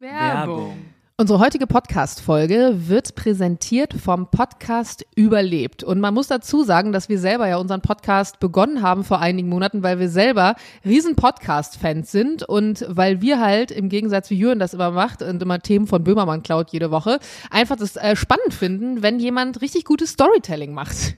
Werbung. Unsere heutige Podcast-Folge wird präsentiert vom Podcast Überlebt. Und man muss dazu sagen, dass wir selber ja unseren Podcast begonnen haben vor einigen Monaten, weil wir selber riesen Podcast-Fans sind und weil wir halt im Gegensatz wie Jürgen das immer macht und immer Themen von Böhmermann klaut jede Woche, einfach das äh, spannend finden, wenn jemand richtig gutes Storytelling macht.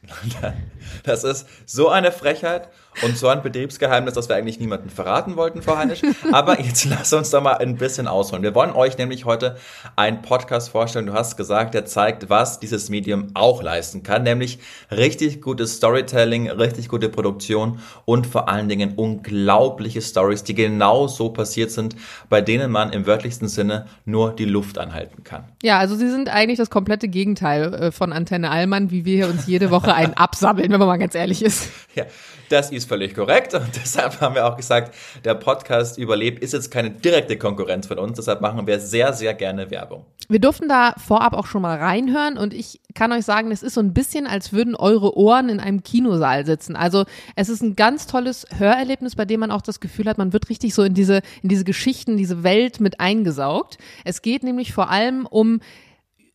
Das ist so eine Frechheit und so ein Betriebsgeheimnis, das wir eigentlich niemandem verraten wollten, Frau Heinisch. Aber jetzt lass uns doch mal ein bisschen ausholen. Wir wollen euch nämlich heute einen Podcast vorstellen. Du hast gesagt, der zeigt, was dieses Medium auch leisten kann, nämlich richtig gutes Storytelling, richtig gute Produktion und vor allen Dingen unglaubliche Stories, die genau so passiert sind, bei denen man im wörtlichsten Sinne nur die Luft anhalten kann. Ja, also sie sind eigentlich das komplette Gegenteil äh, von Antenne Allmann, wie wir uns jede Woche einen absammeln, wenn man mal ganz ehrlich ist. Ja, das ist völlig korrekt und deshalb haben wir auch gesagt, der Podcast Überlebt ist jetzt keine direkte Konkurrenz von uns, deshalb machen wir sehr, sehr gerne Werbung. Wir durften da vorab auch schon mal reinhören und ich kann euch sagen, es ist so ein bisschen, als würden eure Ohren in einem Kinosaal sitzen. Also es ist ein ganz tolles Hörerlebnis, bei dem man auch das Gefühl hat, man wird richtig so in diese, in diese Geschichten, diese Welt mit eingesaugt. Es geht nämlich vor allem um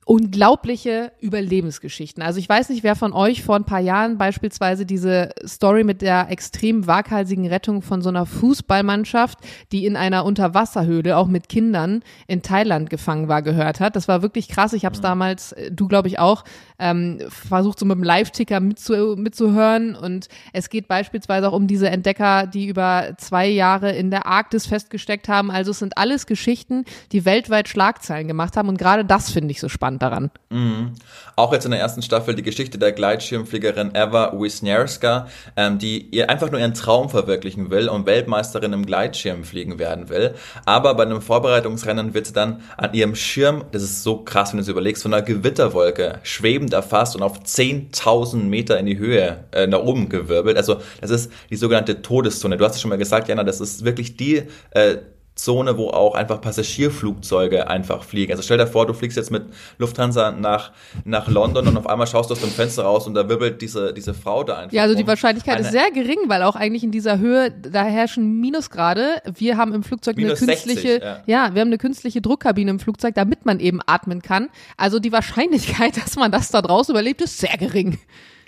unglaubliche Überlebensgeschichten. Also ich weiß nicht, wer von euch vor ein paar Jahren beispielsweise diese Story mit der extrem waghalsigen Rettung von so einer Fußballmannschaft, die in einer Unterwasserhöhle auch mit Kindern in Thailand gefangen war, gehört hat. Das war wirklich krass. Ich habe es damals, äh, du glaube ich auch, ähm, versucht so mit dem Live-Ticker mitzu mitzuhören. Und es geht beispielsweise auch um diese Entdecker, die über zwei Jahre in der Arktis festgesteckt haben. Also es sind alles Geschichten, die weltweit Schlagzeilen gemacht haben. Und gerade das finde ich so spannend daran. Mhm. Auch jetzt in der ersten Staffel die Geschichte der Gleitschirmfliegerin Eva Wisniewska, ähm, die ihr einfach nur ihren Traum verwirklichen will und Weltmeisterin im Gleitschirmfliegen werden will. Aber bei einem Vorbereitungsrennen wird sie dann an ihrem Schirm, das ist so krass, wenn du es überlegst, von einer Gewitterwolke schwebend erfasst und auf 10.000 Meter in die Höhe äh, nach oben gewirbelt. Also das ist die sogenannte Todeszone. Du hast es schon mal gesagt, Jana, das ist wirklich die äh, Zone, wo auch einfach Passagierflugzeuge einfach fliegen. Also stell dir vor, du fliegst jetzt mit Lufthansa nach, nach London und auf einmal schaust du aus dem Fenster raus und da wirbelt diese, diese Frau da einfach. Ja, also um. die Wahrscheinlichkeit Eine- ist sehr gering, weil auch eigentlich in dieser Höhe, da herrschen Minusgrade. Wir haben im Flugzeug Minus eine 60, künstliche, ja. ja, wir haben eine künstliche Druckkabine im Flugzeug, damit man eben atmen kann. Also die Wahrscheinlichkeit, dass man das da draußen überlebt, ist sehr gering.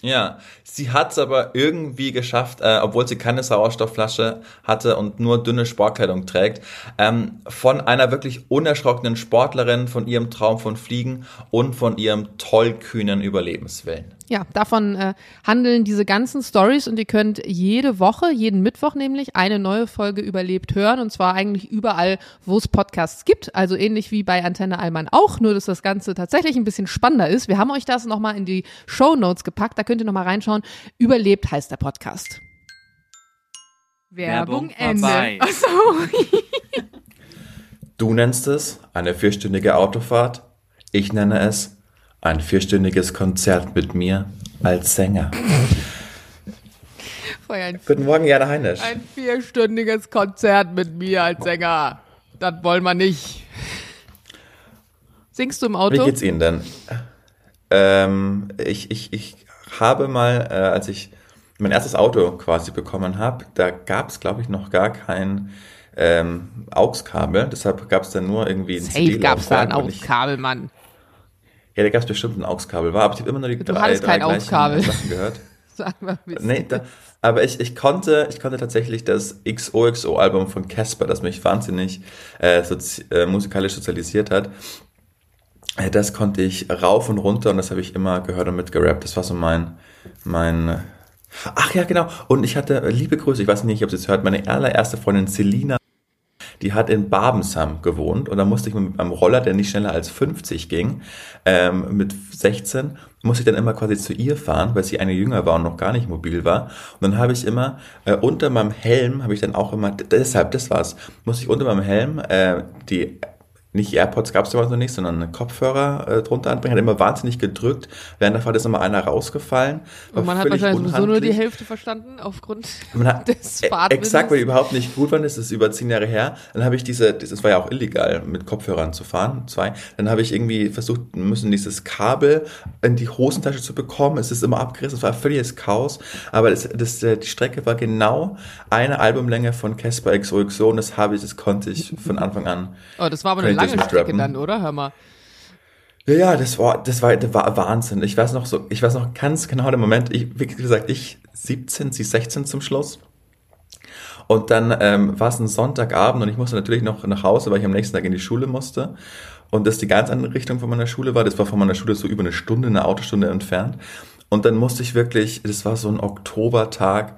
Ja, sie hat es aber irgendwie geschafft, äh, obwohl sie keine Sauerstoffflasche hatte und nur dünne Sportkleidung trägt, ähm, von einer wirklich unerschrockenen Sportlerin, von ihrem Traum von Fliegen und von ihrem tollkühnen Überlebenswillen. Ja, davon äh, handeln diese ganzen Stories und ihr könnt jede Woche, jeden Mittwoch nämlich, eine neue Folge überlebt hören und zwar eigentlich überall, wo es Podcasts gibt. Also ähnlich wie bei Antenne Allmann auch, nur dass das Ganze tatsächlich ein bisschen spannender ist. Wir haben euch das nochmal in die Show Notes gepackt, da könnt ihr nochmal reinschauen. Überlebt heißt der Podcast. Werbung vorbei. Achso. Du nennst es eine vierstündige Autofahrt, ich nenne es ein vierstündiges Konzert mit mir als Sänger. Guten Morgen, Jana Heinisch. ein vierstündiges Konzert mit mir als Sänger. Das wollen wir nicht. Singst du im Wie Auto? geht's Ihnen denn? Ähm, ich, ich, ich habe mal, äh, als ich mein erstes Auto quasi bekommen habe, da gab es, glaube ich, noch gar kein ähm, AUX-Kabel. Deshalb gab es dann nur irgendwie ein Safe gab's da ein Auskabel, Mann. Ja, da gab es bestimmt ein AUX-Kabel. War, aber ich habe immer nur die Du drei, drei kein AUX-Kabel. Sachen gehört. Sagen wir ein bisschen. Nee, da, aber ich, ich konnte, ich konnte tatsächlich das XOXO-Album von Casper, das mich wahnsinnig äh, sozi äh, musikalisch sozialisiert hat, äh, das konnte ich rauf und runter und das habe ich immer gehört und mitgerappt. Das war so mein, mein, ach ja, genau. Und ich hatte, äh, liebe Grüße, ich weiß nicht, ob Sie es hört, meine allererste Freundin Selina die hat in Babensam gewohnt und da musste ich mit einem Roller, der nicht schneller als 50 ging, ähm, mit 16, musste ich dann immer quasi zu ihr fahren, weil sie eine jünger war und noch gar nicht mobil war. Und dann habe ich immer äh, unter meinem Helm, habe ich dann auch immer, deshalb, das war's, musste ich unter meinem Helm äh, die nicht AirPods gab es damals noch nicht, sondern Kopfhörer äh, drunter anbringen, hat immer wahnsinnig gedrückt. Während der Fahrt ist immer einer rausgefallen. Und man hat wahrscheinlich sowieso nur die. Hälfte verstanden, aufgrund hat, des Fahrtwissens. Exakt, weil die überhaupt nicht gut waren, das ist über zehn Jahre her. Dann habe ich diese, das war ja auch illegal, mit Kopfhörern zu fahren, zwei. Dann habe ich irgendwie versucht, müssen dieses Kabel in die Hosentasche zu bekommen. Es ist immer abgerissen, es war völliges Chaos. Aber das, das, äh, die Strecke war genau eine Albumlänge von Casper XOXO und das habe ich, das konnte ich von Anfang an. Oh, das war aber eine lange Strecke dann, oder? Hör mal. Ja, ja, das war, das war, das war Wahnsinn. Ich weiß noch so, ich weiß noch ganz genau den Moment, ich, wie gesagt, ich 17, sie 16 zum Schluss. Und dann ähm, war es ein Sonntagabend und ich musste natürlich noch nach Hause, weil ich am nächsten Tag in die Schule musste. Und das die ganz andere Richtung von meiner Schule war. Das war von meiner Schule so über eine Stunde, eine Autostunde entfernt. Und dann musste ich wirklich, das war so ein Oktobertag,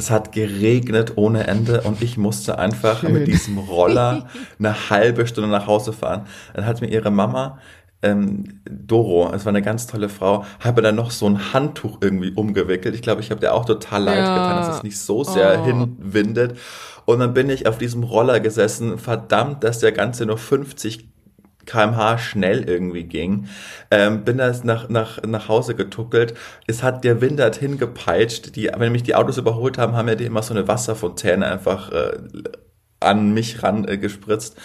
es hat geregnet ohne Ende und ich musste einfach Schön. mit diesem Roller eine halbe Stunde nach Hause fahren. Dann hat mir ihre Mama ähm, Doro, es war eine ganz tolle Frau, habe dann noch so ein Handtuch irgendwie umgewickelt. Ich glaube, ich habe dir auch total leid Ja. getan, dass es nicht so sehr Oh. hinwindet. Und dann bin ich auf diesem Roller gesessen. Verdammt, dass der Ganze nur 50 kmh schnell irgendwie ging. Ähm, bin da nach, nach, nach Hause getuckelt. Es hat der Wind hat hingepeitscht. Die, wenn mich die Autos überholt haben, haben ja die immer so eine Wasserfontäne einfach äh, an mich ran äh, gespritzt.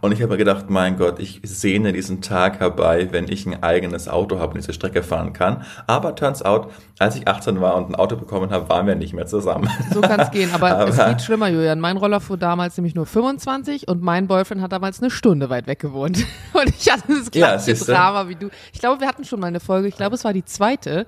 Und ich habe mir gedacht, mein Gott, ich sehne diesen Tag herbei, wenn ich ein eigenes Auto habe und diese Strecke fahren kann. Aber turns out, als ich 18 war und ein Auto bekommen habe, waren wir nicht mehr zusammen. So kann es gehen. Aber, es Aber- geht schlimmer, Julian. Mein Roller fuhr damals nämlich nur 25 und mein Boyfriend hat damals eine Stunde weit weg gewohnt. Und ich hatte das Ja, gleiche siehste. Drama wie du. Ich glaube, wir hatten schon mal eine Folge, ich glaube, es war die zweite,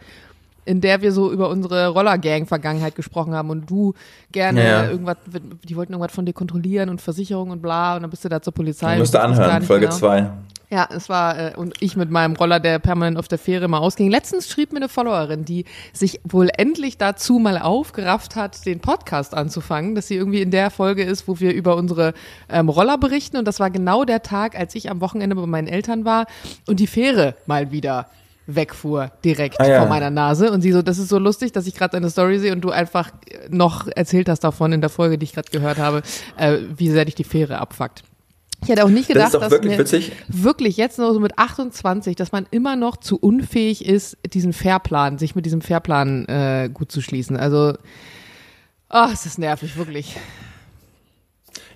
in der wir so über unsere Roller-Gang-Vergangenheit gesprochen haben und du gerne Ja, irgendwas, die wollten irgendwas von dir kontrollieren und Versicherung und bla und dann bist du da zur Polizei. Gar anhören, Folge genau. 2. Ja, es war, äh, und ich mit meinem Roller, der permanent auf der Fähre mal ausging. Letztens schrieb mir eine Followerin, die sich wohl endlich dazu mal aufgerafft hat, den Podcast anzufangen, dass sie irgendwie in der Folge ist, wo wir über unsere ähm, Roller berichten. Und das war genau der Tag, als ich am Wochenende bei meinen Eltern war und die Fähre mal wieder wegfuhr, direkt Ah, ja. vor meiner Nase. Und sie so, das ist so lustig, dass ich gerade deine Story sehe und du einfach noch erzählt hast davon in der Folge, die ich gerade gehört habe, äh, wie sehr dich die Fähre abfuckt. Ich hätte auch nicht Das gedacht, ist doch dass wirklich mir wirklich jetzt nur so mit 28, dass man immer noch zu unfähig ist, diesen Fairplan, sich mit diesem Fairplan äh, gut zu schließen. Also, ah, es ist nervig, wirklich.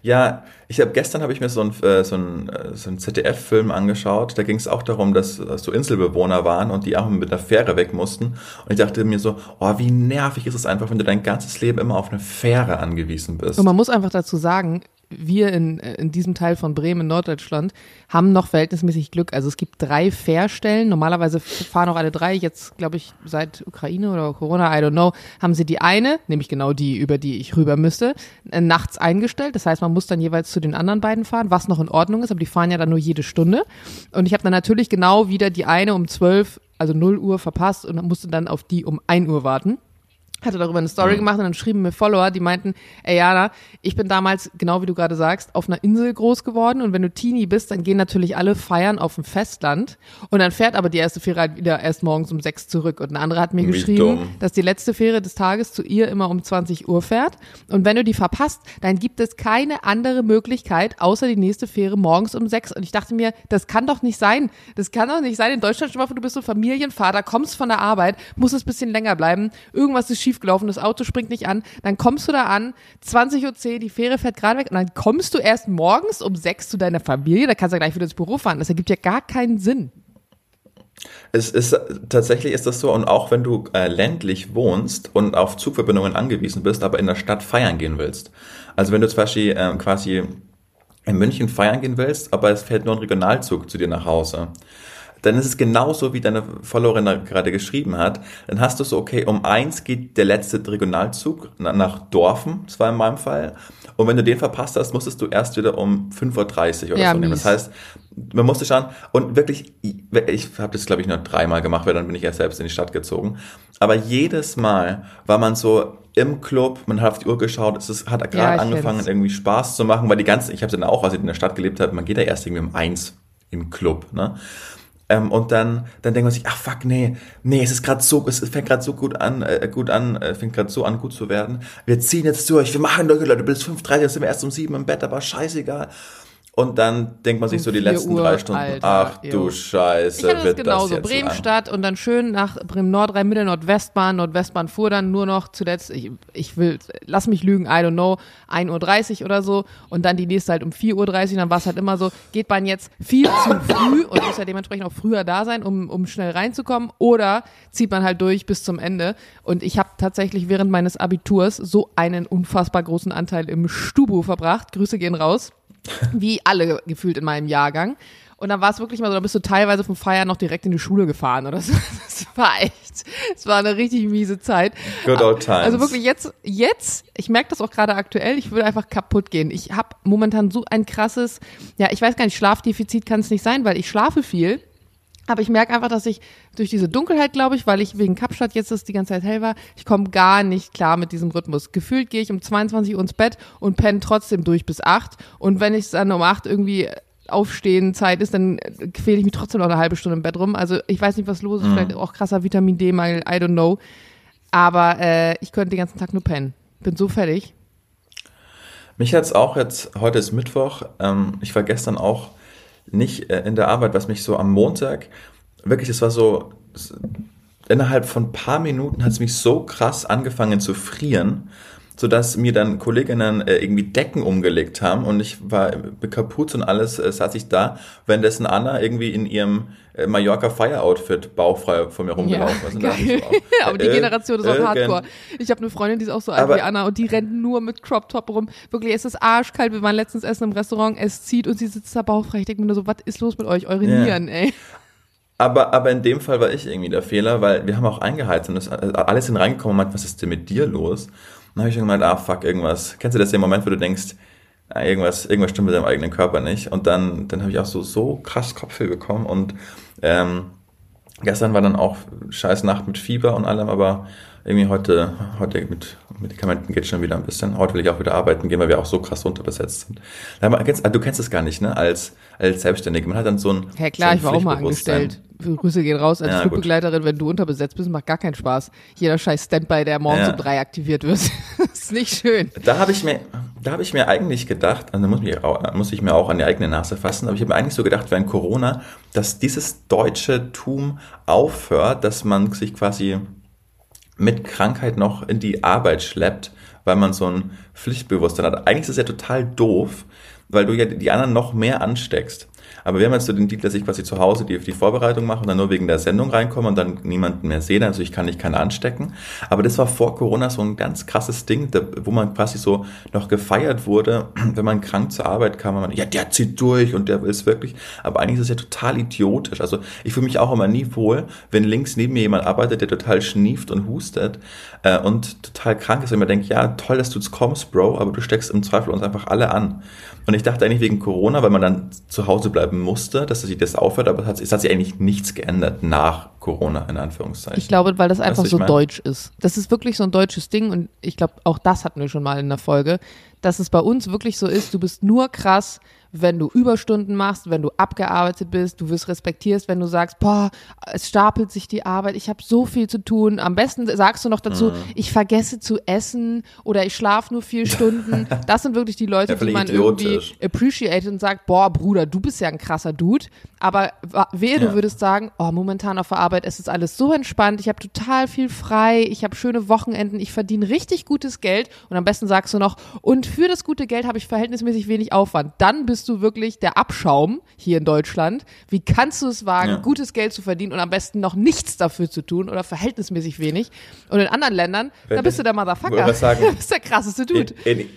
Ja, ich habe gestern habe ich mir so einen äh, so einen, äh, so einen ZDF-Film angeschaut. Da ging es auch darum, dass so Inselbewohner waren und die auch mit einer Fähre weg mussten. Und ich dachte mir so, oh, wie nervig ist es einfach, wenn du dein ganzes Leben immer auf eine Fähre angewiesen bist. Und man muss einfach dazu sagen, wir in, in diesem Teil von Bremen, in Norddeutschland, haben noch verhältnismäßig Glück. Also es gibt drei Fährstellen. Normalerweise fahren auch alle drei. Jetzt, glaube ich, seit Ukraine oder Corona, I don't know, haben sie die eine, nämlich genau die, über die ich rüber müsste, äh, nachts eingestellt. Das heißt, man muss dann jeweils zu den anderen beiden fahren, was noch in Ordnung ist, aber die fahren ja dann nur jede Stunde. Und ich habe dann natürlich genau wieder die eine um 12, also 0 Uhr verpasst und musste dann auf die um 1 Uhr warten hatte darüber eine Story gemacht und dann schrieben mir Follower, die meinten, ey Jana, ich bin damals, genau wie du gerade sagst, auf einer Insel groß geworden und wenn du Teenie bist, dann gehen natürlich alle feiern auf dem Festland und dann fährt aber die erste Fähre halt wieder erst morgens um sechs zurück und eine andere hat mir Wie geschrieben, dumm. dass die letzte Fähre des Tages zu ihr immer um 20 Uhr fährt und wenn du die verpasst, dann gibt es keine andere Möglichkeit, außer die nächste Fähre morgens um sechs und ich dachte mir, das kann doch nicht sein, das kann doch nicht sein, in Deutschland schon mal du bist so Familienvater, kommst von der Arbeit, muss es ein bisschen länger bleiben, irgendwas ist schiefgelaufen, das Auto springt nicht an, dann kommst du da an, 20.10 Uhr, die Fähre fährt gerade weg und dann kommst du erst morgens um sechs zu deiner Familie, da kannst du gleich wieder ins Büro fahren, das ergibt ja gar keinen Sinn. Es ist tatsächlich ist das so und auch wenn du äh, ländlich wohnst und auf Zugverbindungen angewiesen bist, aber in der Stadt feiern gehen willst. Also wenn du zum Beispiel ähm, quasi in München feiern gehen willst, aber es fährt nur ein Regionalzug zu dir nach Hause, dann ist es genauso, wie deine Followerin gerade geschrieben hat. Dann hast du so, okay, um eins geht der letzte Regionalzug na- nach Dorfen, das war in meinem Fall. Und wenn du den verpasst hast, musstest du erst wieder um 5.30 Uhr oder Ja, so nehmen. Das heißt, man musste schauen und wirklich, ich habe das glaube ich nur dreimal gemacht, weil dann bin ich erst selbst in die Stadt gezogen. Aber jedes Mal war man so im Club, man hat auf die Uhr geschaut, es ist, hat Ja, gerade ich angefangen kenn's. irgendwie Spaß zu machen, weil die ganze, ich habe es dann auch, als ich in der Stadt gelebt habe, man geht ja erst irgendwie um eins im Club, ne? Ähm, und dann, dann denkt man sich, ach fuck, nee, nee, es ist gerade so, es fängt gerade so gut an, äh, gut an, äh, fängt gerade so an, gut zu werden. Wir ziehen jetzt durch, wir machen durch, Leute, bis 5.30 Uhr sind wir erst um 7 im Bett, aber scheißegal. Und dann denkt man sich Um so die 4 letzten Uhr, drei Stunden, Alter, ach jo. du Scheiße, Ich hatte das wird genauso. das jetzt Bremen lang. Stadt und dann schön nach Bremen Nord, Rhein Mittel, Nordwestbahn. Nordwestbahn fuhr dann nur noch zuletzt, ich, ich will, lass mich lügen, I don't know, 1.30 Uhr oder so. Und dann die nächste halt um 4.30 Uhr. Dann war es halt immer so, geht man jetzt viel zu früh und muss ja dementsprechend auch früher da sein, um, um schnell reinzukommen. Oder zieht man halt durch bis zum Ende. Und ich habe tatsächlich während meines Abiturs so einen unfassbar großen Anteil im Stubu verbracht. Grüße gehen raus. Wie alle gefühlt in meinem Jahrgang. Und dann war es wirklich mal so, da bist du teilweise vom Feiern noch direkt in die Schule gefahren oder so. Das war echt, es war eine richtig miese Zeit. Good old times. Also wirklich jetzt, jetzt, ich merke das auch gerade aktuell, ich würde einfach kaputt gehen. Ich habe momentan so ein krasses, ja, ich weiß gar nicht, Schlafdefizit kann es nicht sein, weil ich schlafe viel. Aber ich merke einfach, dass ich durch diese Dunkelheit, glaube ich, weil ich wegen Kapstadt jetzt das die ganze Zeit hell war, ich komme gar nicht klar mit diesem Rhythmus. Gefühlt gehe ich um 22 Uhr ins Bett und penne trotzdem durch bis 8. Und wenn ich dann um 8 irgendwie aufstehen Zeit ist, dann quäle ich mich trotzdem noch eine halbe Stunde im Bett rum. Also ich weiß nicht, was los ist, mhm. vielleicht auch krasser Vitamin D-Mangel, I don't know. Aber äh, ich könnte den ganzen Tag nur pennen. Bin so fertig. Mich hat es auch jetzt, heute ist Mittwoch, ähm, ich war gestern auch nicht äh, in der Arbeit, was mich so am Montag, wirklich, es war so, innerhalb von ein paar Minuten hat es mich so krass angefangen zu frieren sodass mir dann Kolleginnen äh, irgendwie Decken umgelegt haben und ich war Kapuze und alles, äh, saß ich da, währenddessen Anna irgendwie in ihrem äh, Mallorca Fire Outfit bauchfrei von mir rumgelaufen ist. Ja, so, aber die äh, Generation ist auch hardcore. Ich habe eine Freundin, die ist auch so alt wie Anna und die rennt nur mit Crop Top rum. Wirklich, es ist arschkalt. Wir waren letztens essen im Restaurant, es zieht und sie sitzt da bauchfrei. Ich denke mir nur so, was ist los mit euch? Eure yeah. Nieren, ey. Aber, aber in dem Fall war ich irgendwie der Fehler, weil wir haben auch eingeheizt und das, alles sind reingekommen und meint, was ist denn mit dir los? Dann habe ich schon gemeint, ah fuck, irgendwas. Kennst du das, den Moment, wo du denkst, ah, irgendwas, irgendwas stimmt mit deinem eigenen Körper nicht? Und dann, dann habe ich auch so, so krass Kopfweh bekommen und ähm, gestern war dann auch scheiß Nacht mit Fieber und allem, aber irgendwie heute, heute mit Medikamenten geht schon wieder ein bisschen. Heute will ich auch wieder arbeiten gehen, weil wir auch so krass unterbesetzt sind. Du kennst es gar nicht, ne? Als, als Selbstständige. Man hat dann so ein. Ja klar, so ich war auch mal angestellt. Grüße gehen raus als ja, Flugbegleiterin, wenn du unterbesetzt bist, macht gar keinen Spaß. Jeder scheiß Standby, der morgens ja. um drei aktiviert wird. ist nicht schön. Da habe ich mir, da habe ich mir eigentlich gedacht, also muss, mich, muss ich mir auch an die eigene Nase fassen, aber ich habe mir eigentlich so gedacht, während Corona, dass dieses deutsche Tum aufhört, dass man sich quasi mit Krankheit noch in die Arbeit schleppt, weil man so ein Pflichtbewusstsein hat. Eigentlich ist es ja total doof, weil du ja die anderen noch mehr ansteckst. Aber wir haben jetzt so den Deal, dass ich quasi zu Hause die, die Vorbereitung mache und dann nur wegen der Sendung reinkomme und dann niemanden mehr sehe. Also ich kann nicht keiner anstecken. Aber das war vor Corona so ein ganz krasses Ding, wo man quasi so noch gefeiert wurde, wenn man krank zur Arbeit kam. Man, ja, der zieht durch und der es wirklich. Aber eigentlich ist es ja total idiotisch. Also ich fühle mich auch immer nie wohl, wenn links neben mir jemand arbeitet, der total schnieft und hustet äh, und total krank ist. Und mir denke, ja, toll, dass du jetzt kommst, Bro, aber du steckst im Zweifel uns einfach alle an. Und ich dachte eigentlich wegen Corona, weil man dann zu Hause bleiben musste, dass sich das aufhört, aber es hat, es hat sich eigentlich nichts geändert nach Corona, in Anführungszeichen. Ich glaube, weil das einfach so deutsch ist. Das ist wirklich so ein deutsches Ding und ich glaube, auch das hatten wir schon mal in der Folge, dass es bei uns wirklich so ist, du bist nur krass, wenn du Überstunden machst, wenn du abgearbeitet bist, du wirst respektierst, wenn du sagst, boah, es stapelt sich die Arbeit, ich habe so viel zu tun. Am besten sagst du noch dazu, mhm. ich vergesse zu essen oder ich schlafe nur vier Stunden. Das sind wirklich die Leute, ja, die man irgendwie appreciate und sagt, boah, Bruder, du bist ja ein krasser Dude. Aber wehe, du würdest sagen, oh, momentan auf der Arbeit, es ist alles so entspannt, ich habe total viel frei, ich habe schöne Wochenenden, ich verdiene richtig gutes Geld und am besten sagst du noch, und für das gute Geld habe ich verhältnismäßig wenig Aufwand. Dann bist du wirklich der Abschaum hier in Deutschland. Wie kannst du es wagen, ja. gutes Geld zu verdienen und am besten noch nichts dafür zu tun oder verhältnismäßig wenig? Und in anderen Ländern, Wenn da bist du der Motherfucker. Sagen, du bist der krasseste Dude. In, in,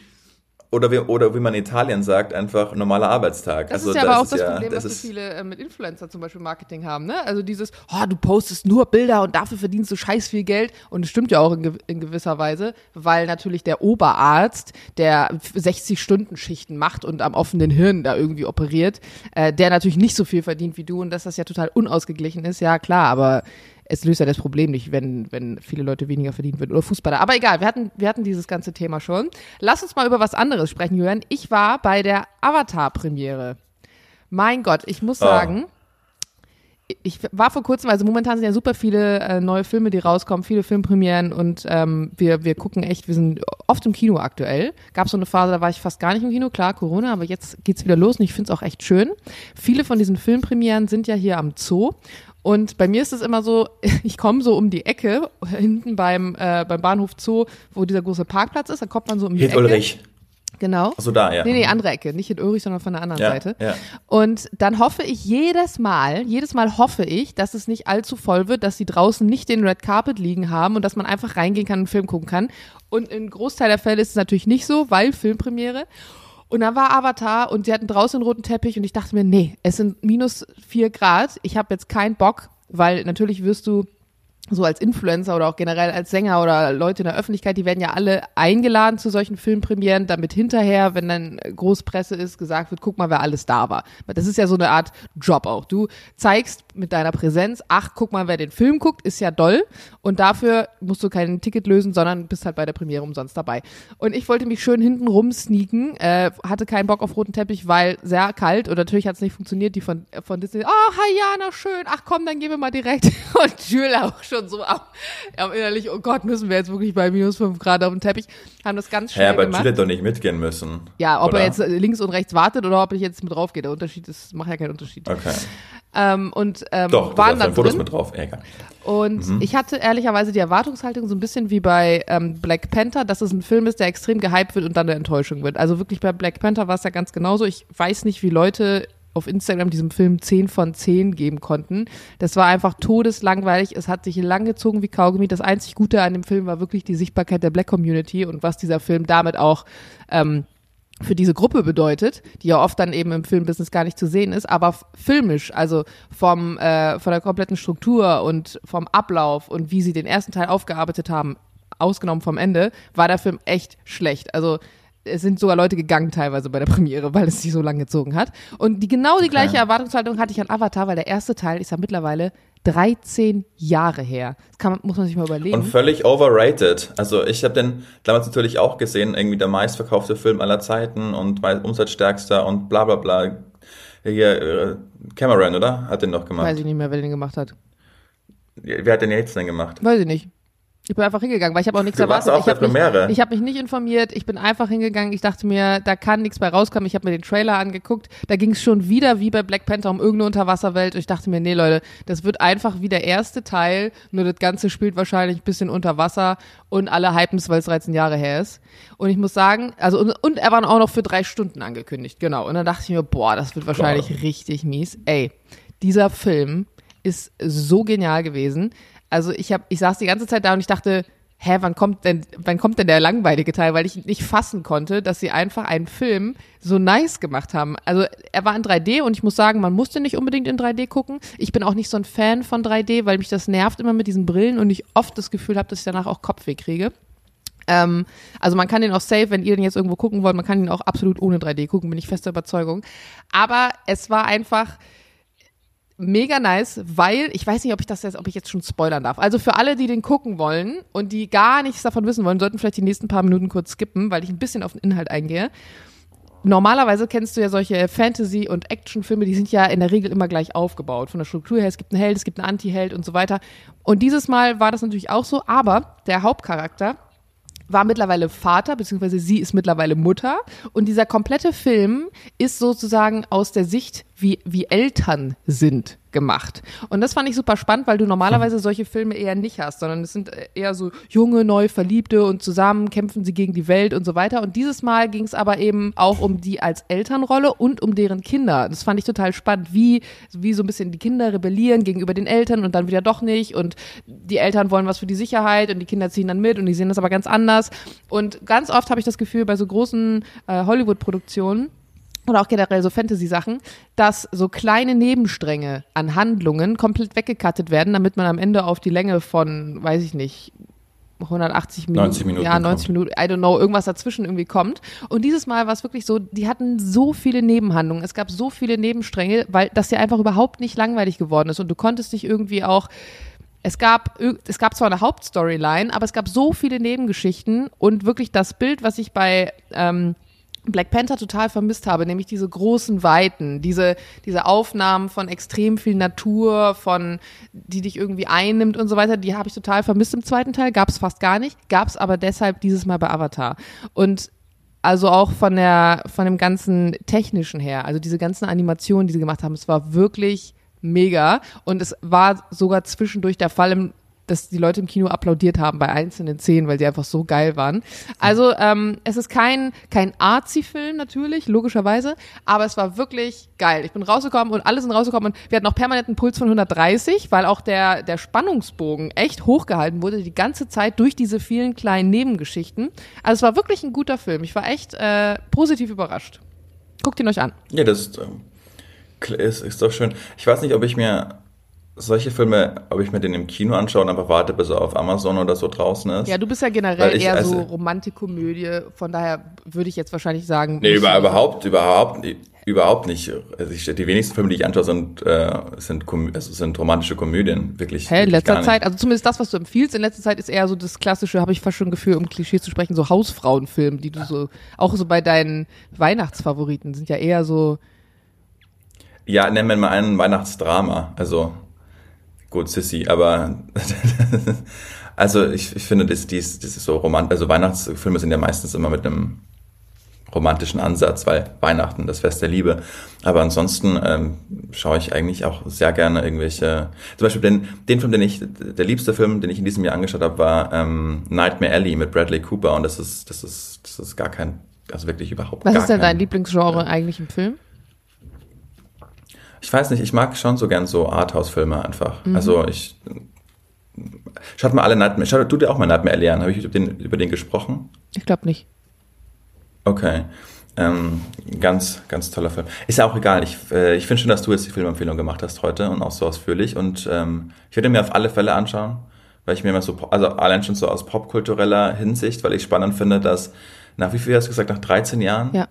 oder wie, oder wie man in Italien sagt, einfach normaler Arbeitstag. Das also ist ja das aber auch das ja, Problem, das was so viele äh, mit Influencer zum Beispiel Marketing haben. Ne? Also dieses, oh, du postest nur Bilder und dafür verdienst du scheiß viel Geld. Und es stimmt ja auch in, in gewisser Weise, weil natürlich der Oberarzt, der 60-Stunden-Schichten macht und am offenen Hirn da irgendwie operiert, äh, der natürlich nicht so viel verdient wie du und dass das ja total unausgeglichen ist, ja klar, aber es löst ja das Problem nicht, wenn, wenn viele Leute weniger verdienen würden. Oder Fußballer. Aber egal, wir hatten, wir hatten dieses ganze Thema schon. Lass uns mal über was anderes sprechen, Julian. Ich war bei der Avatar-Premiere. Mein Gott, ich muss ah. sagen, oh ich war vor kurzem, also momentan sind ja super viele äh, neue Filme, die rauskommen, viele Filmpremieren und ähm, wir, wir gucken echt, wir sind oft im Kino aktuell. Gab so eine Phase, da war ich fast gar nicht im Kino, klar, Corona, aber jetzt geht's wieder los und ich finde es auch echt schön. Viele von diesen Filmpremieren sind ja hier am Zoo und bei mir ist es immer so, ich komme so um die Ecke, hinten beim, äh, beim Bahnhof Zoo, wo dieser große Parkplatz ist, da kommt man so um die Hit Ecke. Ulrich. Genau. Also da, ja. Nee, nee, andere Ecke. Nicht in Ulrich, sondern von der anderen ja, Seite. Ja. Und dann hoffe ich jedes Mal, jedes Mal hoffe ich, dass es nicht allzu voll wird, dass sie draußen nicht den Red Carpet liegen haben und dass man einfach reingehen kann und einen Film gucken kann. Und in Großteil der Fälle ist es natürlich nicht so, weil Filmpremiere. Und dann war Avatar und sie hatten draußen einen roten Teppich und ich dachte mir, nee, es sind minus vier Grad. Ich habe jetzt keinen Bock, weil natürlich wirst du so als Influencer oder auch generell als Sänger oder Leute in der Öffentlichkeit, die werden ja alle eingeladen zu solchen Filmpremieren, damit hinterher, wenn dann Großpresse ist, gesagt wird, guck mal, wer alles da war. Das ist ja so eine Art Job auch. Du zeigst mit deiner Präsenz, ach, guck mal, wer den Film guckt, ist ja doll. Und dafür musst du kein Ticket lösen, sondern bist halt bei der Premiere umsonst dabei. Und ich wollte mich schön hinten rumsneaken, äh, hatte keinen Bock auf roten Teppich, weil sehr kalt und natürlich hat es nicht funktioniert. Die von, von Disney, oh, Hayana, schön, ach komm, dann gehen wir mal direkt. Und Jules auch schon so am, am innerlich, oh Gott, müssen wir jetzt wirklich bei minus fünf Grad auf dem Teppich, haben das ganz schnell ja, aber gemacht. Hätte doch nicht mitgehen müssen. Ja, ob oder? er jetzt links und rechts wartet oder ob ich jetzt mit drauf gehe. Der Unterschied ist, macht ja keinen Unterschied. Okay. Ähm, und ähm, Doch, waren da dann Fotos drin. mit drauf. Ja, egal. Und ich hatte ehrlicherweise die Erwartungshaltung so ein bisschen wie bei ähm, Black Panther, dass es ein Film ist, der extrem gehypt wird und dann eine Enttäuschung wird. Also wirklich bei Black Panther war es ja ganz genauso. Ich weiß nicht, wie Leute auf Instagram diesem Film 10 von 10 geben konnten. Das war einfach todeslangweilig. Es hat sich lang gezogen wie Kaugummi. Das einzig Gute an dem Film war wirklich die Sichtbarkeit der Black Community und was dieser Film damit auch ähm, für diese Gruppe bedeutet, die ja oft dann eben im Filmbusiness gar nicht zu sehen ist, aber filmisch, also vom äh, von der kompletten Struktur und vom Ablauf und wie sie den ersten Teil aufgearbeitet haben, ausgenommen vom Ende, war der Film echt schlecht. Also es sind sogar Leute gegangen teilweise bei der Premiere, weil es sich so lang gezogen hat. Und die genau die gleiche Erwartungshaltung hatte ich an Avatar, weil der erste Teil ist ja mittlerweile 13 Jahre her. Das kann muss man sich mal überlegen. Und völlig overrated. Also ich habe den damals natürlich auch gesehen, irgendwie der meistverkaufte Film aller Zeiten und umsatzstärkster und bla bla bla. Hier, äh, Cameron, oder? Hat den doch gemacht. Weiß ich nicht mehr, wer den gemacht hat. Wer hat den jetzt denn gemacht? Weiß ich nicht. Ich bin einfach hingegangen, weil ich habe auch nichts erwartet. auf ich habe mich, ich hab mich nicht informiert. Ich bin einfach hingegangen. Ich dachte mir, da kann nichts bei rauskommen. Ich habe mir den Trailer angeguckt. Da ging es schon wieder wie bei Black Panther um irgendeine Unterwasserwelt. Und ich dachte mir, nee Leute, das wird einfach wie der erste Teil. Nur das Ganze spielt wahrscheinlich ein bisschen unter Wasser und alle hypen es, weil es 13 Jahre her ist. Und ich muss sagen, also und, und er war auch noch für drei Stunden angekündigt. Genau. Und dann dachte ich mir, boah, das wird wahrscheinlich richtig mies. Ey, dieser Film ist so genial gewesen. Also ich habe, ich saß die ganze Zeit da und ich dachte, hä, wann kommt denn, wann kommt denn der langweilige Teil? Weil ich nicht fassen konnte, dass sie einfach einen Film so nice gemacht haben. Also er war in 3D und ich muss sagen, man musste nicht unbedingt in 3D gucken. Ich bin auch nicht so ein Fan von 3D, weil mich das nervt immer mit diesen Brillen und ich oft das Gefühl habe, dass ich danach auch Kopfweh kriege. Ähm, also man kann den auch safe, wenn ihr den jetzt irgendwo gucken wollt, man kann ihn auch absolut ohne 3D gucken, bin ich fester Überzeugung. Aber es war einfach mega nice, weil ich weiß nicht, ob ich das jetzt, ob ich jetzt schon spoilern darf. Also für alle, die den gucken wollen und die gar nichts davon wissen wollen, sollten vielleicht die nächsten paar Minuten kurz skippen, weil ich ein bisschen auf den Inhalt eingehe. Normalerweise kennst du ja solche Fantasy- und Actionfilme, die sind ja in der Regel immer gleich aufgebaut. Von der Struktur her, es gibt einen Held, es gibt einen Anti-Held und so weiter. Und dieses Mal war das natürlich auch so, aber der Hauptcharakter war mittlerweile Vater, beziehungsweise sie ist mittlerweile Mutter. Und dieser komplette Film ist sozusagen aus der Sicht, wie, wie Eltern sind, gemacht. Und das fand ich super spannend, weil du normalerweise solche Filme eher nicht hast, sondern es sind eher so junge, neu Verliebte und zusammen kämpfen sie gegen die Welt und so weiter. Und dieses Mal ging es aber eben auch um die als Elternrolle und um deren Kinder. Das fand ich total spannend, wie, wie so ein bisschen die Kinder rebellieren gegenüber den Eltern und dann wieder doch nicht. Und die Eltern wollen was für die Sicherheit und die Kinder ziehen dann mit und die sehen das aber ganz anders. Und ganz oft habe ich das Gefühl, bei so großen äh, Hollywood-Produktionen, oder auch generell so Fantasy-Sachen, dass so kleine Nebenstränge an Handlungen komplett weggekattet werden, damit man am Ende auf die Länge von, weiß ich nicht, 180 Minuten, 90 Minuten ja, 90 kommt. Minuten, I don't know, irgendwas dazwischen irgendwie kommt. Und dieses Mal war es wirklich so, die hatten so viele Nebenhandlungen, es gab so viele Nebenstränge, weil das ja einfach überhaupt nicht langweilig geworden ist und du konntest dich irgendwie auch es gab, es gab zwar eine Hauptstoryline, aber es gab so viele Nebengeschichten und wirklich das Bild, was ich bei ähm, Black Panther total vermisst habe, nämlich diese großen Weiten, diese, diese Aufnahmen von extrem viel Natur, von die dich irgendwie einnimmt und so weiter, die habe ich total vermisst im zweiten Teil, gab es fast gar nicht, gab es aber deshalb dieses Mal bei Avatar. Und also auch von der, von dem ganzen technischen her, also diese ganzen Animationen, die sie gemacht haben, es war wirklich mega und es war sogar zwischendurch der Fall im dass die Leute im Kino applaudiert haben bei einzelnen Szenen, weil die einfach so geil waren. Also ähm, es ist kein, kein Arzi-Film natürlich, logischerweise, aber es war wirklich geil. Ich bin rausgekommen und alle sind rausgekommen und wir hatten auch permanent einen Puls von 130, weil auch der, der Spannungsbogen echt hochgehalten wurde, die ganze Zeit durch diese vielen kleinen Nebengeschichten. Also es war wirklich ein guter Film. Ich war echt äh, positiv überrascht. Guckt ihn euch an. Ja, das ist, äh, ist, ist doch schön. Ich weiß nicht, ob ich mir solche Filme, ob ich mir den im Kino anschaue und einfach warte, bis er auf Amazon oder so draußen ist. Ja, du bist ja generell ich, eher also, so Romantikkomödie, von daher würde ich jetzt wahrscheinlich sagen. Nee, über, überhaupt, überhaupt, überhaupt nicht. Also ich, die wenigsten Filme, die ich anschaue, sind, äh, sind, also sind romantische Komödien, wirklich. Hä, in letzter Zeit, also zumindest das, was du empfiehlst, in letzter Zeit ist eher so das klassische, habe ich fast schon ein Gefühl, um Klischee zu sprechen, so Hausfrauenfilme, die du so, auch so bei deinen Weihnachtsfavoriten sind ja eher so. Ja, nennen wir mal einen Weihnachtsdrama, also gut, Sissy, aber also ich, ich finde, das, dies, das ist so romantisch, also Weihnachtsfilme sind ja meistens immer mit einem romantischen Ansatz, weil Weihnachten, das Fest der Liebe. Aber ansonsten ähm, schaue ich eigentlich auch sehr gerne irgendwelche, zum Beispiel den, den Film, den ich, der liebste Film, den ich in diesem Jahr angeschaut habe, war ähm, Nightmare Alley mit Bradley Cooper und das ist, das ist, das ist gar kein, also wirklich überhaupt Was gar ist denn dein Lieblingsgenre eigentlich im Film? Ich weiß nicht, ich mag schon so gern so Arthouse-Filme einfach. Mhm. Also ich. Schaut mal alle Nightmare. Schaut, du dir auch mal Nightmare Alley an. Habe ich über den, über den gesprochen? Ich glaube nicht. Okay. Ähm, ganz, ganz toller Film. Ist ja auch egal. Ich, äh, ich finde schön, dass du jetzt die Filmempfehlung gemacht hast heute und auch so ausführlich. Und ähm, ich werde mir auf alle Fälle anschauen, weil ich mir immer so, also allein schon so aus popkultureller Hinsicht, weil ich spannend finde, dass nach wie viel hast du gesagt, nach 13 Jahren? Ja.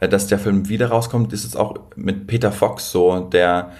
Äh, dass der Film wieder rauskommt, ist es auch mit Peter Fox so, der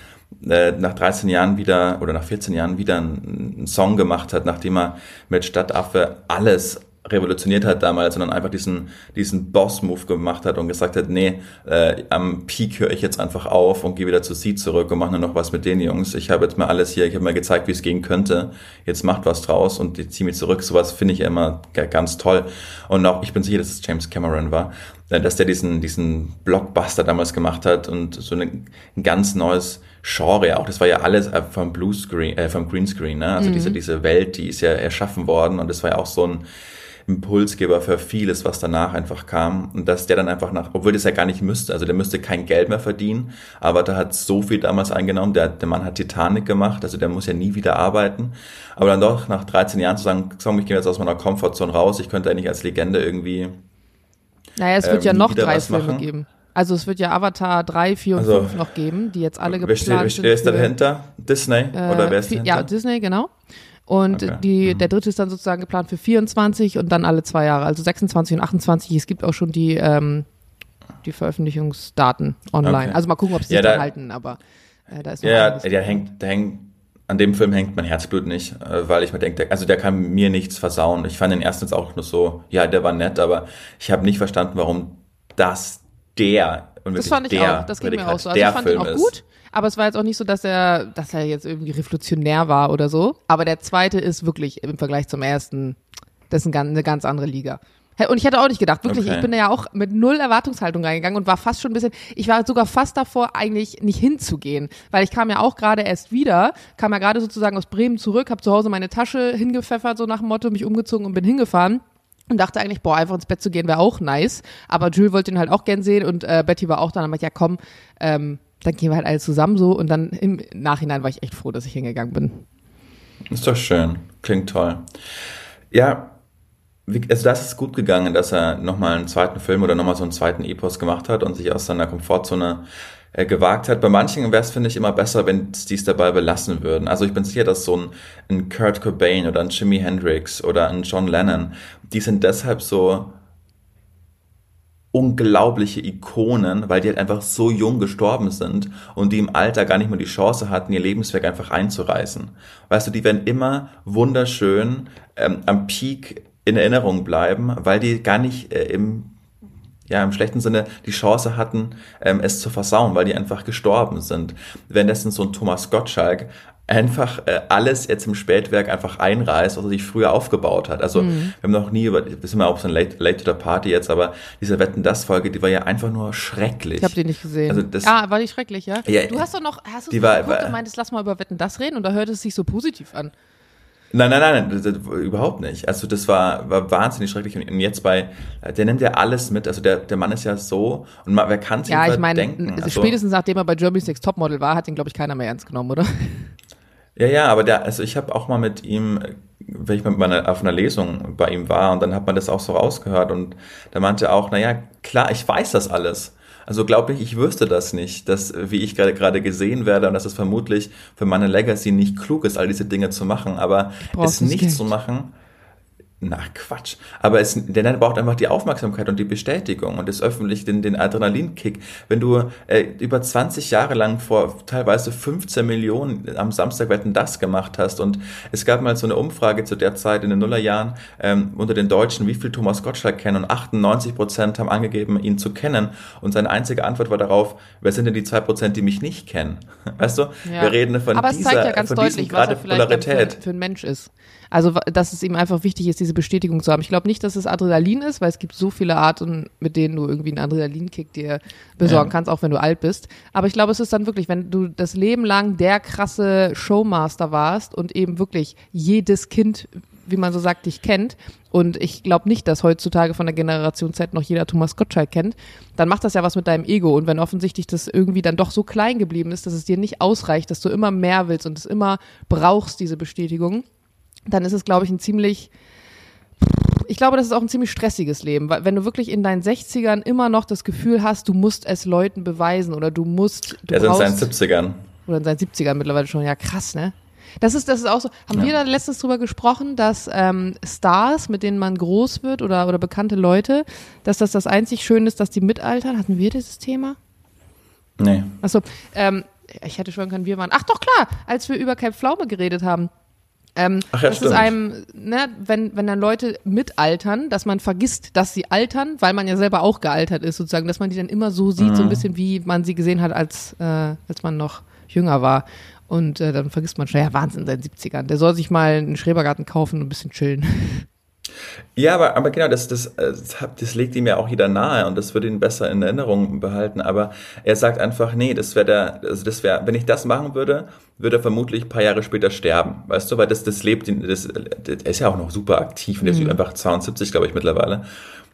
äh, nach 13 Jahren wieder oder nach 14 Jahren wieder einen, Song gemacht hat, nachdem er mit Stadtaffe alles revolutioniert hat damals, sondern einfach diesen, diesen Boss-Move gemacht hat und gesagt hat, nee, äh, am Peak höre ich jetzt einfach auf und gehe wieder zu Sie zurück und mache nur noch was mit den Jungs. Ich habe jetzt mal alles hier, ich habe mal gezeigt, wie es gehen könnte. Jetzt macht was draus und ich ziehe mich zurück. Sowas finde ich immer ganz toll. Und auch, ich bin sicher, dass es James Cameron war, äh, dass der diesen, diesen Blockbuster damals gemacht hat und so ein, ein ganz neues Genre auch. Das war ja alles äh, vom Bluescreen, äh, vom Greenscreen, ne? Also mhm. diese, diese Welt, die ist ja erschaffen worden und das war ja auch so ein, Impulsgeber für vieles, was danach einfach kam. Und dass der dann einfach nach, obwohl das ja gar nicht müsste, also der müsste kein Geld mehr verdienen, aber der hat so viel damals eingenommen, der, der Mann hat Titanic gemacht, also der muss ja nie wieder arbeiten. Aber dann doch nach 13 Jahren zu sagen, komm, ich gehe jetzt aus meiner Komfortzone raus, ich könnte eigentlich als Legende irgendwie. Naja, es wird äh, ja noch drei Filme machen. geben. Also es wird ja Avatar 3, 4 und also, 5 noch geben, die jetzt alle geplant wer, wer, sind. Wer ist da dahinter? Disney? Äh, oder wer ist dahinter? Ja, Disney, genau. Und okay. die, mhm. der dritte ist dann sozusagen geplant für 24 und dann alle zwei Jahre, also 26 und 28. Es gibt auch schon die, ähm, die Veröffentlichungsdaten online. Okay. Also mal gucken, ob sie ja, sich da halten, aber äh, da ist noch Ja, der hängt, der hängt, an dem Film hängt mein Herzblut nicht, äh, weil ich mir denke, also der kann mir nichts versauen. Ich fand den erstens auch nur so, ja, der war nett, aber ich habe nicht verstanden, warum das der und das fand ich der, auch, das ging mir auch so. Also ich fand Film ihn auch gut. Aber es war jetzt auch nicht so, dass er, dass er jetzt irgendwie revolutionär war oder so. Aber der zweite ist wirklich im Vergleich zum ersten, das ist eine ganz andere Liga. Und ich hätte auch nicht gedacht, wirklich, okay. ich bin da ja auch mit null Erwartungshaltung reingegangen und war fast schon ein bisschen, ich war sogar fast davor, eigentlich nicht hinzugehen. Weil ich kam ja auch gerade erst wieder, kam ja gerade sozusagen aus Bremen zurück, habe zu Hause meine Tasche hingepfeffert, so nach dem Motto, mich umgezogen und bin hingefahren und dachte eigentlich, boah, einfach ins Bett zu gehen wäre auch nice. Aber Jules wollte ihn halt auch gern sehen und äh, Betty war auch da und meinte, ja komm, ähm, dann gehen wir halt alle zusammen so und dann im Nachhinein war ich echt froh, dass ich hingegangen bin. Ist doch schön. Klingt toll. Ja, also das ist gut gegangen, dass er nochmal einen zweiten Film oder nochmal so einen zweiten Epos gemacht hat und sich aus seiner Komfortzone äh, gewagt hat. Bei manchen wäre es, finde ich, immer besser, wenn sie es dabei belassen würden. Also ich bin sicher, dass so ein, ein Kurt Cobain oder ein Jimi Hendrix oder ein John Lennon, die sind deshalb so unglaubliche Ikonen, weil die halt einfach so jung gestorben sind und die im Alter gar nicht mehr die Chance hatten, ihr Lebenswerk einfach einzureißen. Weißt du, die werden immer wunderschön ähm, am Peak in Erinnerung bleiben, weil die gar nicht äh, im ja, im schlechten Sinne die Chance hatten, ähm, es zu versauen, weil die einfach gestorben sind. Währenddessen so ein Thomas Gottschalk einfach äh, alles jetzt im Spätwerk einfach einreißt, was er sich früher aufgebaut hat. Also mhm. wir haben noch nie über, wir sind mal auf so ein Late, Late to the Party jetzt, aber diese Wetten das Folge, die war ja einfach nur schrecklich. Ich habe die nicht gesehen. Also das, ah, war die schrecklich, ja? ja du hast doch noch, hast du die war, war, und meintest, lass mal über Wetten das reden und da hörte es sich so positiv an. Nein, nein, nein, das, das, überhaupt nicht. Also das war, war wahnsinnig schrecklich. Und jetzt bei, der nimmt ja alles mit. Also der, der Mann ist ja so und man, wer kann sich Ja, ich meine, also spätestens nachdem er bei Germany's Next Topmodel war, hat ihn, glaube ich, keiner mehr ernst genommen, oder? Ja, ja, aber der, also ich habe auch mal mit ihm, wenn ich mit meiner, auf einer Lesung bei ihm war und dann hat man das auch so rausgehört und da meinte er auch, naja, klar, ich weiß das alles. Also glaube ich, ich wüsste das nicht, dass, wie ich gerade gerade gesehen werde und dass es vermutlich für meine Legacy nicht klug ist, all diese Dinge zu machen, aber es nicht Geld. zu machen, na Quatsch. Aber es, der braucht einfach die Aufmerksamkeit und die Bestätigung und das öffentlich den, den Adrenalinkick. Wenn du äh, über 20 Jahre lang vor teilweise 15 Millionen am Samstag wetten das gemacht hast und es gab mal so eine Umfrage zu der Zeit in den Nullerjahren ähm, unter den Deutschen, wie viel Thomas Gottschalk kennen und 98 Prozent haben angegeben, ihn zu kennen und seine einzige Antwort war darauf, wer sind denn die zwei Prozent, die mich nicht kennen? Weißt du? Ja. Wir reden von Aber dieser, es zeigt ja ganz deutlich, was er vielleicht für, für ein Mensch ist. Also, dass es ihm einfach wichtig ist, diese Bestätigung zu haben. Ich glaube nicht, dass es Adrenalin ist, weil es gibt so viele Arten, mit denen du irgendwie einen Adrenalinkick dir besorgen ja. kannst, auch wenn du alt bist. Aber ich glaube, es ist dann wirklich, wenn du das Leben lang der krasse Showmaster warst und eben wirklich jedes Kind wie man so sagt, dich kennt, und ich glaube nicht, dass heutzutage von der Generation Z noch jeder Thomas Gottschalk kennt, dann macht das ja was mit deinem Ego. Und wenn offensichtlich das irgendwie dann doch so klein geblieben ist, dass es dir nicht ausreicht, dass du immer mehr willst und es immer brauchst, diese Bestätigung, dann ist es, glaube ich, ein ziemlich, ich glaube, das ist auch ein ziemlich stressiges Leben, weil wenn du wirklich in deinen 60ern immer noch das Gefühl hast, du musst es Leuten beweisen oder du musst. Du er ist in seinen 70ern. Oder in seinen 70ern mittlerweile schon, ja krass, ne? Das ist, das ist auch so. Haben ja. wir da letztens drüber gesprochen, dass ähm, Stars, mit denen man groß wird oder, oder bekannte Leute, dass das das einzig Schöne ist, dass die mitaltern? Hatten wir dieses Thema? Nee. Achso, ähm, ich hätte schwören können, wir waren. Ach doch, klar, als wir über Cap Pflaume geredet haben. Ähm, Ach ja, das stimmt. ist einem, ne, wenn, wenn dann Leute mitaltern, dass man vergisst, dass sie altern, weil man ja selber auch gealtert ist, sozusagen, dass man die dann immer so sieht, mhm. so ein mhm. bisschen wie man sie gesehen hat, als, äh, als man noch jünger war. Und äh, dann vergisst man schon, ja, Wahnsinn, seit 70ern. Der soll sich mal einen Schrebergarten kaufen und ein bisschen chillen. Ja, aber, aber genau, das, das, äh, das, das legt ihm ja auch jeder nahe und das würde ihn besser in Erinnerung behalten. Aber er sagt einfach, nee, das wäre der, also das wäre, wenn ich das machen würde, würde er vermutlich ein paar Jahre später sterben. Weißt du, weil das, das lebt ihn, das, er ist ja auch noch super aktiv und der mhm. ist einfach 72, glaube ich, mittlerweile.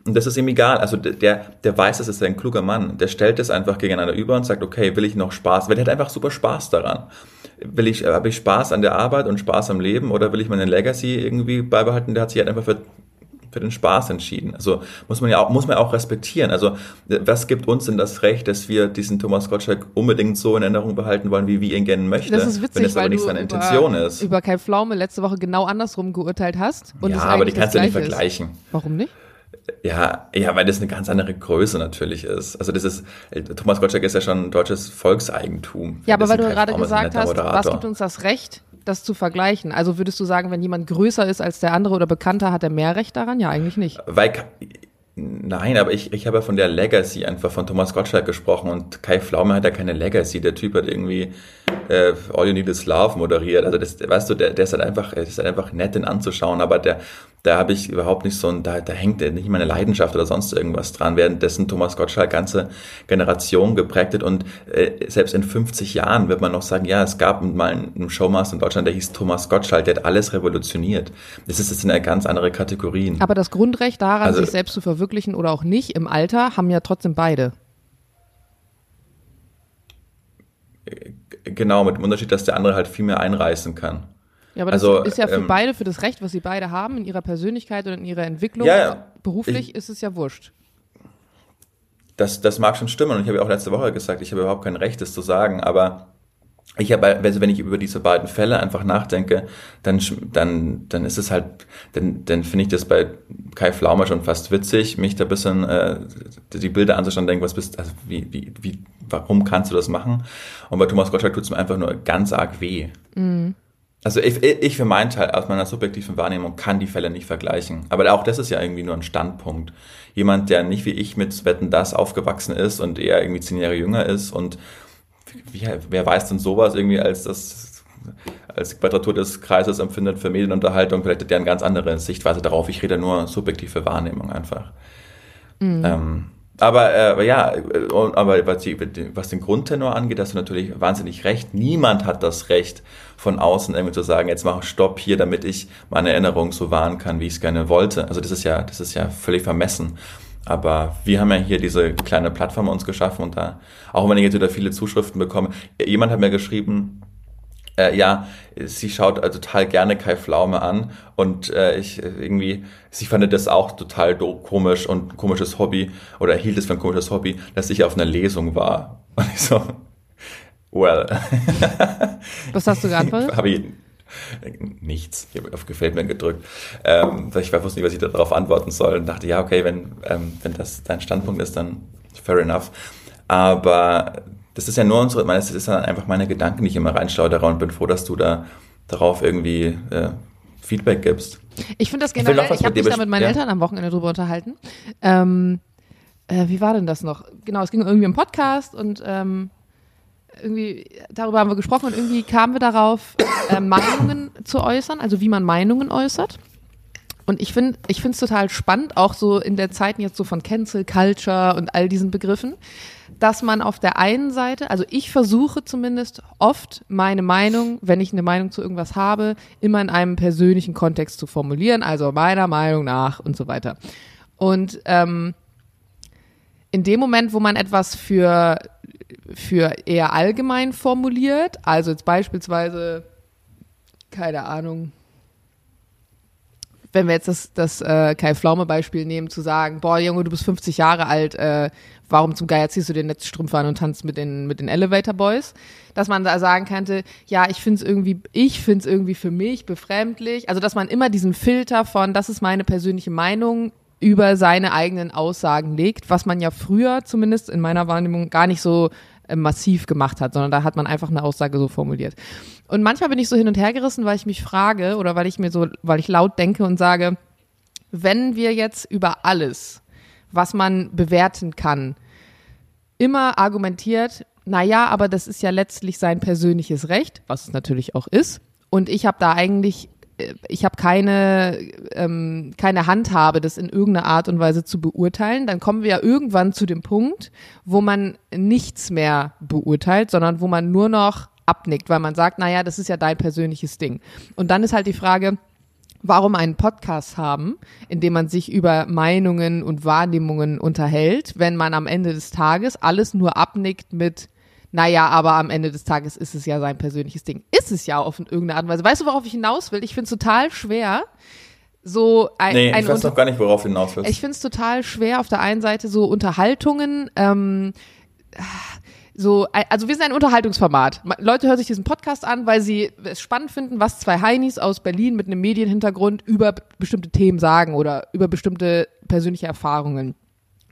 Und das ist ihm egal. Also der, der weiß, das ist ein kluger Mann. Der stellt es einfach gegeneinander über und sagt, okay, will ich noch Spaß? Weil der hat einfach super Spaß daran. Will ich, habe ich Spaß an der Arbeit und Spaß am Leben oder will ich meine Legacy irgendwie beibehalten? Der hat sich halt einfach für für den Spaß entschieden. Also muss man ja auch, muss man auch respektieren. Also was gibt uns denn das Recht, dass wir diesen Thomas Gottschalk unbedingt so in Erinnerung behalten wollen, wie wir ihn gerne möchten, das ist witzig, wenn das aber nicht seine Intention über, ist. Über Kai Pflaume letzte Woche genau andersrum geurteilt hast. ja, aber die kannst du nicht vergleichen. Ist. Warum nicht? Ja, ja, weil das eine ganz andere Größe natürlich ist. Also das ist, Thomas Gottschalk ist ja schon deutsches Volkseigentum. Ja, aber weil du gerade gesagt hast, Moderator. was gibt uns das Recht, das zu vergleichen? Also würdest du sagen, wenn jemand größer ist als der andere oder bekannter, hat er mehr Recht daran? Ja, eigentlich nicht. Weil, nein, aber ich, ich habe ja von der Legacy einfach von Thomas Gottschalk gesprochen und Kai Pflaume hat ja keine Legacy. Der Typ hat irgendwie äh, All You Need Is Love moderiert. Also das, weißt du, der, der ist halt einfach, der ist halt einfach nett, den anzuschauen, aber der, da habe ich überhaupt nicht so ein, da, da hängt nicht meine Leidenschaft oder sonst irgendwas dran, währenddessen Thomas Gottschalk ganze Generation geprägt hat und äh, selbst in 50 Jahren wird man noch sagen, ja, es gab mal einen Showmaster in Deutschland, der hieß Thomas Gottschalk, der hat alles revolutioniert. Das ist jetzt eine ganz andere Kategorien. Aber das Grundrecht daran, also, sich selbst zu verwirklichen oder auch nicht im Alter, haben ja trotzdem beide. Genau, mit dem Unterschied, dass der andere halt viel mehr einreißen kann. Ja, aber das also, ist ja für ähm, beide, für das Recht, was sie beide haben, in ihrer Persönlichkeit oder in ihrer Entwicklung, ja, ja. beruflich ich, ist es ja wurscht. Das, das mag schon stimmen und ich habe ja auch letzte Woche gesagt, ich habe überhaupt kein Recht, das zu sagen, aber ich habe, also wenn ich über diese beiden Fälle einfach nachdenke, dann, dann, dann ist es halt, dann, dann finde ich das bei Kai Flaumer schon fast witzig, mich da ein bisschen äh, die Bilder anzuschauen und denken, was bist, also wie, wie, wie, warum kannst du das machen? Und bei Thomas Gottschalk tut es mir einfach nur ganz arg weh. Mhm. Also ich, ich für meinen Teil aus meiner subjektiven Wahrnehmung kann die Fälle nicht vergleichen. Aber auch das ist ja irgendwie nur ein Standpunkt. Jemand, der nicht wie ich mit Wetten das aufgewachsen ist und eher irgendwie zehn Jahre jünger ist und wie, wer weiß denn sowas irgendwie als das als Quadratur des Kreises empfindet für Medienunterhaltung, vielleicht hat der eine ganz andere Sichtweise darauf. Ich rede nur subjektive Wahrnehmung einfach. Mhm. Ähm, aber äh, ja, äh, aber was, die, was den Grundtenor angeht, hast du natürlich wahnsinnig recht. Niemand hat das Recht, von außen irgendwie zu sagen, jetzt mach Stopp hier, damit ich meine Erinnerung so wahren kann, wie ich es gerne wollte. Also das ist ja, das ist ja völlig vermessen. Aber wir haben ja hier diese kleine Plattform uns geschaffen und da, auch wenn ich jetzt wieder viele Zuschriften bekomme, jemand hat mir geschrieben, äh, ja, sie schaut also total gerne Kai Pflaume an und äh, ich äh, irgendwie, sie fand das auch total komisch und ein komisches Hobby oder hielt es für ein komisches Hobby, dass ich auf einer Lesung war. Und ich so, well. Was hast du geantwortet? Habe ich nichts. Ich habe auf Gefällt mir gedrückt. Ähm, ich wusste nicht, was ich darauf antworten soll und dachte, ja, okay, wenn, ähm, wenn das dein Standpunkt ist, dann fair enough. Aber das ist ja nur unsere, das ist dann einfach meine Gedanken, die ich immer reinschleudere und bin froh, dass du da darauf irgendwie äh, Feedback gibst. Ich finde das generell, ich, ich habe mich da mit meinen ja. Eltern am Wochenende drüber unterhalten. Ähm, äh, wie war denn das noch? Genau, es ging irgendwie im Podcast und ähm, irgendwie darüber haben wir gesprochen und irgendwie kamen wir darauf, äh, Meinungen zu äußern, also wie man Meinungen äußert. Und ich finde, ich finde es total spannend, auch so in der Zeit jetzt so von Cancel Culture und all diesen Begriffen, dass man auf der einen Seite, also ich versuche zumindest oft meine Meinung, wenn ich eine Meinung zu irgendwas habe, immer in einem persönlichen Kontext zu formulieren, also meiner Meinung nach und so weiter. Und ähm, in dem Moment, wo man etwas für, für eher allgemein formuliert, also jetzt beispielsweise, keine Ahnung, wenn wir jetzt das, das äh, Kai Pflaume-Beispiel nehmen, zu sagen, boah, Junge, du bist 50 Jahre alt, äh, warum zum Geier ziehst du den Netzstrümpfe an und tanzt mit den, mit den Elevator Boys? Dass man da sagen könnte, ja, ich finde es irgendwie, ich finde es irgendwie für mich befremdlich. Also, dass man immer diesen Filter von, das ist meine persönliche Meinung, über seine eigenen Aussagen legt, was man ja früher zumindest in meiner Wahrnehmung gar nicht so äh, massiv gemacht hat, sondern da hat man einfach eine Aussage so formuliert. Und manchmal bin ich so hin und her gerissen, weil ich mich frage oder weil ich mir so, weil ich laut denke und sage, wenn wir jetzt über alles, was man bewerten kann, immer argumentiert, na ja, aber das ist ja letztlich sein persönliches Recht, was es natürlich auch ist. Und ich habe da eigentlich ich habe keine, ähm, keine Handhabe, das in irgendeiner Art und Weise zu beurteilen, dann kommen wir ja irgendwann zu dem Punkt, wo man nichts mehr beurteilt, sondern wo man nur noch abnickt, weil man sagt, naja, das ist ja dein persönliches Ding. Und dann ist halt die Frage, warum einen Podcast haben, in dem man sich über Meinungen und Wahrnehmungen unterhält, wenn man am Ende des Tages alles nur abnickt mit naja, aber am Ende des Tages ist es ja sein persönliches Ding. Ist es ja auf irgendeine Art und Weise. Weißt du, worauf ich hinaus will? Ich finde es total schwer, so ein, nee, ein ich weiß noch gar nicht, worauf du hinaus willst. Ich finde es total schwer, auf der einen Seite so Unterhaltungen, ähm, so, also wir sind ein Unterhaltungsformat. Leute hören sich diesen Podcast an, weil sie es spannend finden, was zwei Heinis aus Berlin mit einem Medienhintergrund über bestimmte Themen sagen oder über bestimmte persönliche Erfahrungen.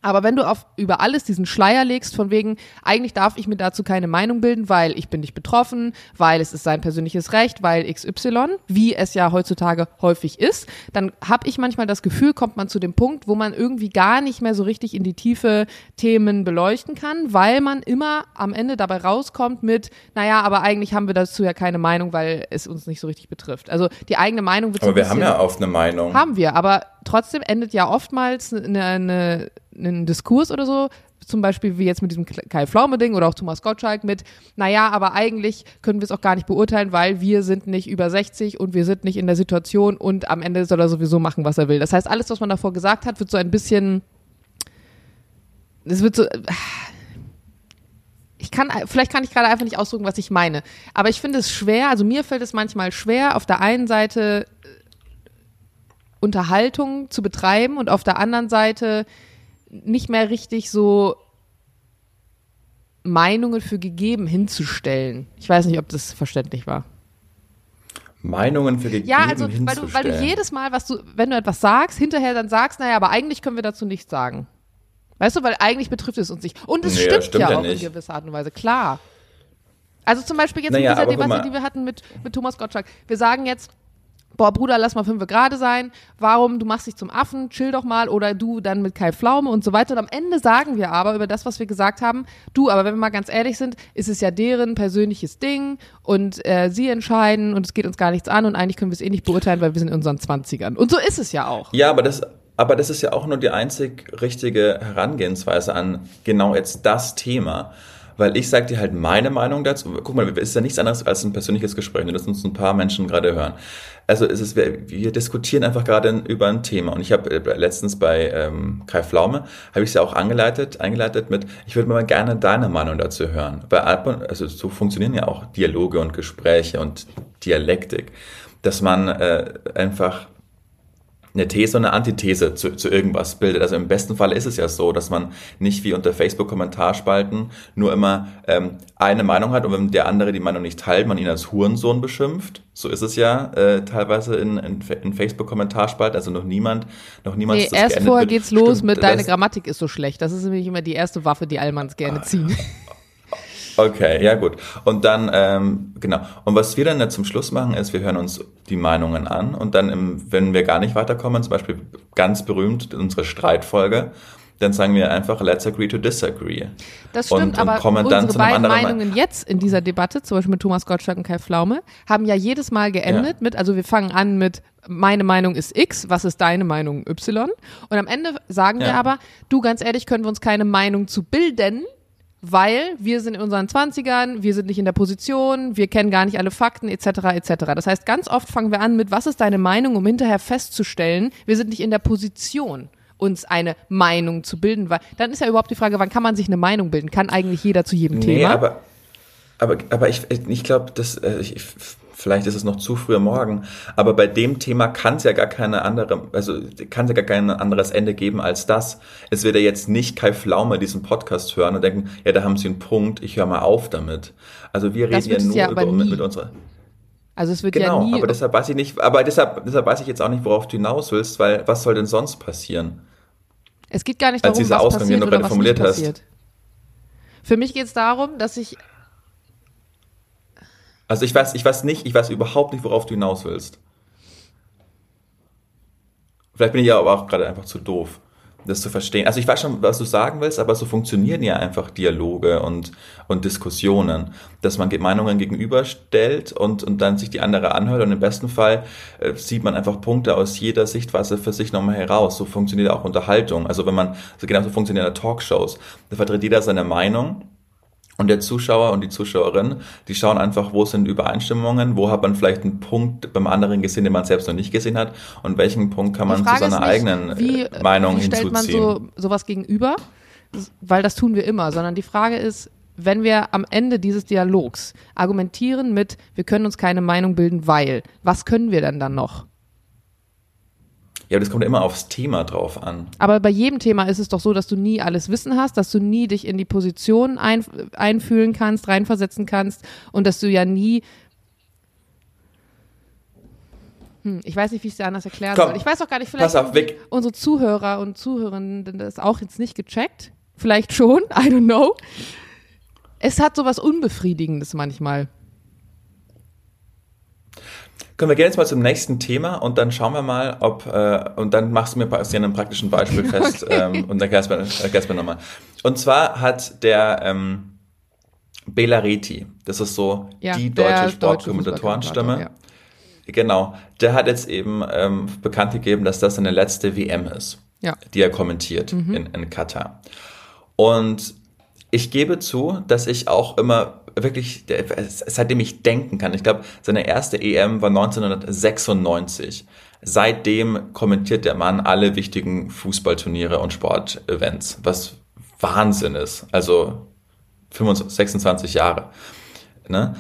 Aber wenn du auf über alles diesen Schleier legst, von wegen, eigentlich darf ich mir dazu keine Meinung bilden, weil ich bin nicht betroffen, weil es ist sein persönliches Recht, weil XY, wie es ja heutzutage häufig ist, dann habe ich manchmal das Gefühl, kommt man zu dem Punkt, wo man irgendwie gar nicht mehr so richtig in die tiefe Themen beleuchten kann, weil man immer am Ende dabei rauskommt mit, naja, aber eigentlich haben wir dazu ja keine Meinung, weil es uns nicht so richtig betrifft. Also die eigene Meinung wird Aber so wir haben ja oft eine Meinung. Haben wir, aber trotzdem endet ja oftmals eine, eine, ein Diskurs oder so, zum Beispiel wie jetzt mit diesem Kai Pflaume-Ding oder auch Thomas Gottschalk mit, naja, aber eigentlich können wir es auch gar nicht beurteilen, weil wir sind nicht über 60 und wir sind nicht in der Situation und am Ende soll er sowieso machen, was er will. Das heißt, alles, was man davor gesagt hat, wird so ein bisschen, es wird so, ich kann, vielleicht kann ich gerade einfach nicht ausdrücken, was ich meine. Aber ich finde es schwer, also mir fällt es manchmal schwer, auf der einen Seite Unterhaltung zu betreiben und auf der anderen Seite nicht mehr richtig so Meinungen für gegeben hinzustellen. Ich weiß nicht, ob das verständlich war. Meinungen für gegeben Ja, also weil du, weil du jedes Mal, was du, wenn du etwas sagst, hinterher dann sagst, naja, aber eigentlich können wir dazu nichts sagen. Weißt du, weil eigentlich betrifft es uns nicht. Und es nee, stimmt, stimmt, ja, ja auch nicht. in gewisser Art und Weise, klar. Also zum Beispiel jetzt naja, in dieser Debatte, die wir hatten mit, mit Thomas Gottschalk. Wir sagen jetzt, boah, Bruder, lass mal fünf gerade sein, warum, du machst dich zum Affen, chill doch mal, oder du dann mit Kai Pflaume und so weiter. Und am Ende sagen wir aber über das, was wir gesagt haben, du, aber wenn wir mal ganz ehrlich sind, ist es ja deren persönliches Ding und äh, sie entscheiden und es geht uns gar nichts an und eigentlich können wir es eh nicht beurteilen, weil wir sind in unseren Zwanzigern. Und so ist es ja auch. Ja, aber das, aber das ist ja auch nur die einzig richtige Herangehensweise an genau jetzt das Thema weil ich sage dir halt meine Meinung dazu. Guck mal, es ist ja nichts anderes als ein persönliches Gespräch, das uns ein paar Menschen gerade hören. Also es ist, wir, wir diskutieren einfach gerade über ein Thema. Und ich habe äh, letztens bei ähm, Kai Pflaume, habe ich es ja auch angeleitet, eingeleitet mit, ich würde mal gerne deine Meinung dazu hören. Weil also so funktionieren ja auch Dialoge und Gespräche und Dialektik, dass man äh, einfach eine These und eine Antithese zu, zu irgendwas bildet. Also im besten Fall ist es ja so, dass man nicht wie unter Facebook-Kommentarspalten nur immer ähm, eine Meinung hat und wenn der andere die Meinung nicht teilt, man ihn als Hurensohn beschimpft. So ist es ja äh, teilweise in, in, in Facebook-Kommentarspalten. Also noch niemand, noch niemand nee, erst vorher geht's los mit deine Grammatik ist so schlecht. Das ist nämlich immer die erste Waffe, die Allmanns gerne ziehen. Okay, ja gut. Und dann, ähm, genau. Und was wir dann jetzt zum Schluss machen, ist, wir hören uns die Meinungen an und dann, im, wenn wir gar nicht weiterkommen, zum Beispiel ganz berühmt unsere Streitfolge, dann sagen wir einfach, let's agree to disagree. Das stimmt, und, und aber kommen unsere dann zu beiden Meinungen Me jetzt in dieser Debatte, zum Beispiel mit Thomas Gottschalk und Kai Pflaume, haben ja jedes Mal geendet ja. mit, also wir fangen an mit, meine Meinung ist X, was ist deine Meinung Y? Und am Ende sagen ja. wir aber, du ganz ehrlich, können wir uns keine Meinung zu bilden, weil wir sind in unseren Zwanzigern, wir sind nicht in der Position, wir kennen gar nicht alle Fakten etc. etc. Das heißt, ganz oft fangen wir an mit, was ist deine Meinung, um hinterher festzustellen, wir sind nicht in der Position uns eine Meinung zu bilden, weil dann ist ja überhaupt die Frage, wann kann man sich eine Meinung bilden? Kann eigentlich jeder zu jedem nee, Thema? Aber, aber, aber ich, ich glaube, das, äh, ich, vielleicht ist es noch zu früh Morgen, aber bei dem Thema kann es ja gar keine andere, also kann es ja gar kein anderes Ende geben als das. Es wird ja jetzt nicht Kai Flaume diesen Podcast hören und denken, ja, da haben sie einen Punkt, ich höre mal auf damit. Also wir reden ja nur ja über, mit, mit unserer. Also es wird genau, ja nie. aber deshalb weiß ich nicht, aber deshalb, deshalb weiß ich jetzt auch nicht, worauf du hinaus willst, weil was soll denn sonst passieren? Es geht gar nicht darum, Als dieser was Ausgang, passiert den du gerade formuliert hast. Für mich geht es darum, dass ich also ich weiß, ich weiß nicht, ich weiß überhaupt nicht, worauf du hinaus willst. Vielleicht bin ich ja aber auch gerade einfach zu doof, das zu verstehen. Also ich weiß schon, was du sagen willst, aber so funktionieren ja einfach Dialoge und, und Diskussionen, dass man Meinungen gegenüberstellt und, und dann sich die andere anhört und im besten Fall äh, sieht man einfach Punkte aus jeder Sichtweise für sich nochmal heraus. So funktioniert auch Unterhaltung. Also wenn man, also genauso funktionieren Talkshows. Da vertritt jeder seine Meinung und der Zuschauer und die Zuschauerin, die schauen einfach, wo sind Übereinstimmungen, wo hat man vielleicht einen Punkt beim anderen gesehen, den man selbst noch nicht gesehen hat und welchen Punkt kann man zu seiner nicht, eigenen wie, äh, Meinung wie stellt hinzuziehen. man so, sowas gegenüber? Weil das tun wir immer, sondern die Frage ist, wenn wir am Ende dieses Dialogs argumentieren mit, wir können uns keine Meinung bilden, weil, was können wir denn dann noch? Ja, aber das kommt immer aufs Thema drauf an. Aber bei jedem Thema ist es doch so, dass du nie alles Wissen hast, dass du nie dich in die Position ein, einfühlen kannst, reinversetzen kannst und dass du ja nie hm, ich weiß nicht, wie ich es dir anders erklären Komm, soll. Ich weiß auch gar nicht, vielleicht auf, unsere Zuhörer und Zuhörerinnen das auch jetzt nicht gecheckt. Vielleicht schon, I don't know. Es hat sowas Unbefriedigendes manchmal. Können wir gerne jetzt mal zum nächsten Thema und dann schauen wir mal, ob, äh, und dann machst du mir an einem praktischen Beispiel fest okay. ähm, und dann erklärst du mir nochmal. Und zwar hat der ähm, Bela Reti, das ist so ja, die deutsche Sportkommentatorenstimme. Ja. Genau, der hat jetzt eben ähm, bekannt gegeben, dass das seine letzte WM ist, ja. die er kommentiert mhm. in, in Katar. Und ich gebe zu, dass ich auch immer wirklich, seitdem ich denken kann, ich glaube, seine erste EM war 1996. Seitdem kommentiert der Mann alle wichtigen Fußballturniere und Sportevents, was Wahnsinn ist. Also 25, 26 Jahre. Ne?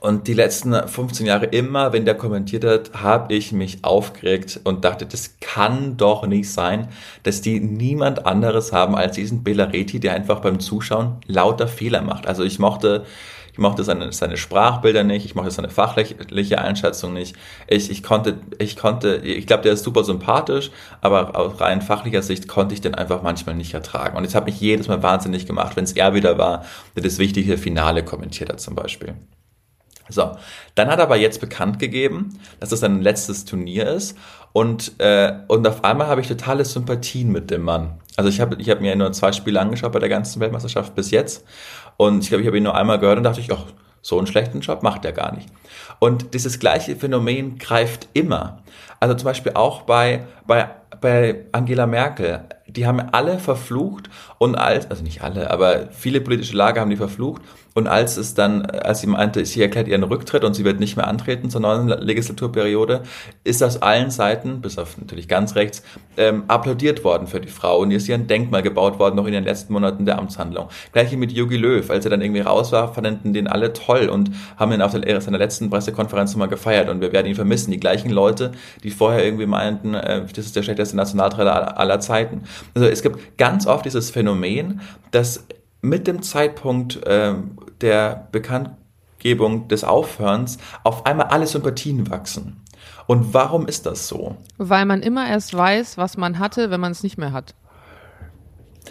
Und die letzten 15 Jahre immer, wenn der kommentiert hat, habe ich mich aufgeregt und dachte, das kann doch nicht sein, dass die niemand anderes haben als diesen Belareti, der einfach beim Zuschauen lauter Fehler macht. Also ich mochte, ich mochte seine, seine Sprachbilder nicht, ich mochte seine fachliche Einschätzung nicht. Ich, ich konnte, ich konnte, ich glaube, der ist super sympathisch, aber aus rein fachlicher Sicht konnte ich den einfach manchmal nicht ertragen. Und es hat mich jedes Mal wahnsinnig gemacht, wenn es er wieder war, der das wichtige Finale kommentiert hat zum Beispiel. So, dann hat er aber jetzt bekannt gegeben, dass das sein letztes Turnier ist und, äh, und auf einmal habe ich totale Sympathien mit dem Mann. Also ich habe ich hab mir nur zwei Spiele angeschaut bei der ganzen Weltmeisterschaft bis jetzt und ich glaube, ich habe ihn nur einmal gehört und dachte ich, ach, so einen schlechten Job macht er gar nicht. Und dieses gleiche Phänomen greift immer. Also zum Beispiel auch bei, bei, bei Angela Merkel. Die haben alle verflucht und als, also nicht alle, aber viele politische Lager haben die verflucht und als es dann, als sie meinte, sie erklärt ihren Rücktritt und sie wird nicht mehr antreten zur neuen Legislaturperiode, ist aus allen Seiten, bis auf natürlich ganz rechts, ähm, applaudiert worden für die Frau. Und ihr ist ihr ein Denkmal gebaut worden, noch in den letzten Monaten der Amtshandlung. Gleiche mit Jogi Löw, als er dann irgendwie raus war, fanden den alle toll und haben ihn auf der, seiner letzten Pressekonferenz nochmal gefeiert und wir werden ihn vermissen. Die gleichen Leute, die vorher irgendwie meinten, äh, das ist der schlechteste Nationaltrainer aller Zeiten. Also es gibt ganz oft dieses Phänomen, dass mit dem Zeitpunkt äh, der Bekanntgebung des Aufhörens auf einmal alle Sympathien wachsen. Und warum ist das so? Weil man immer erst weiß, was man hatte, wenn man es nicht mehr hat.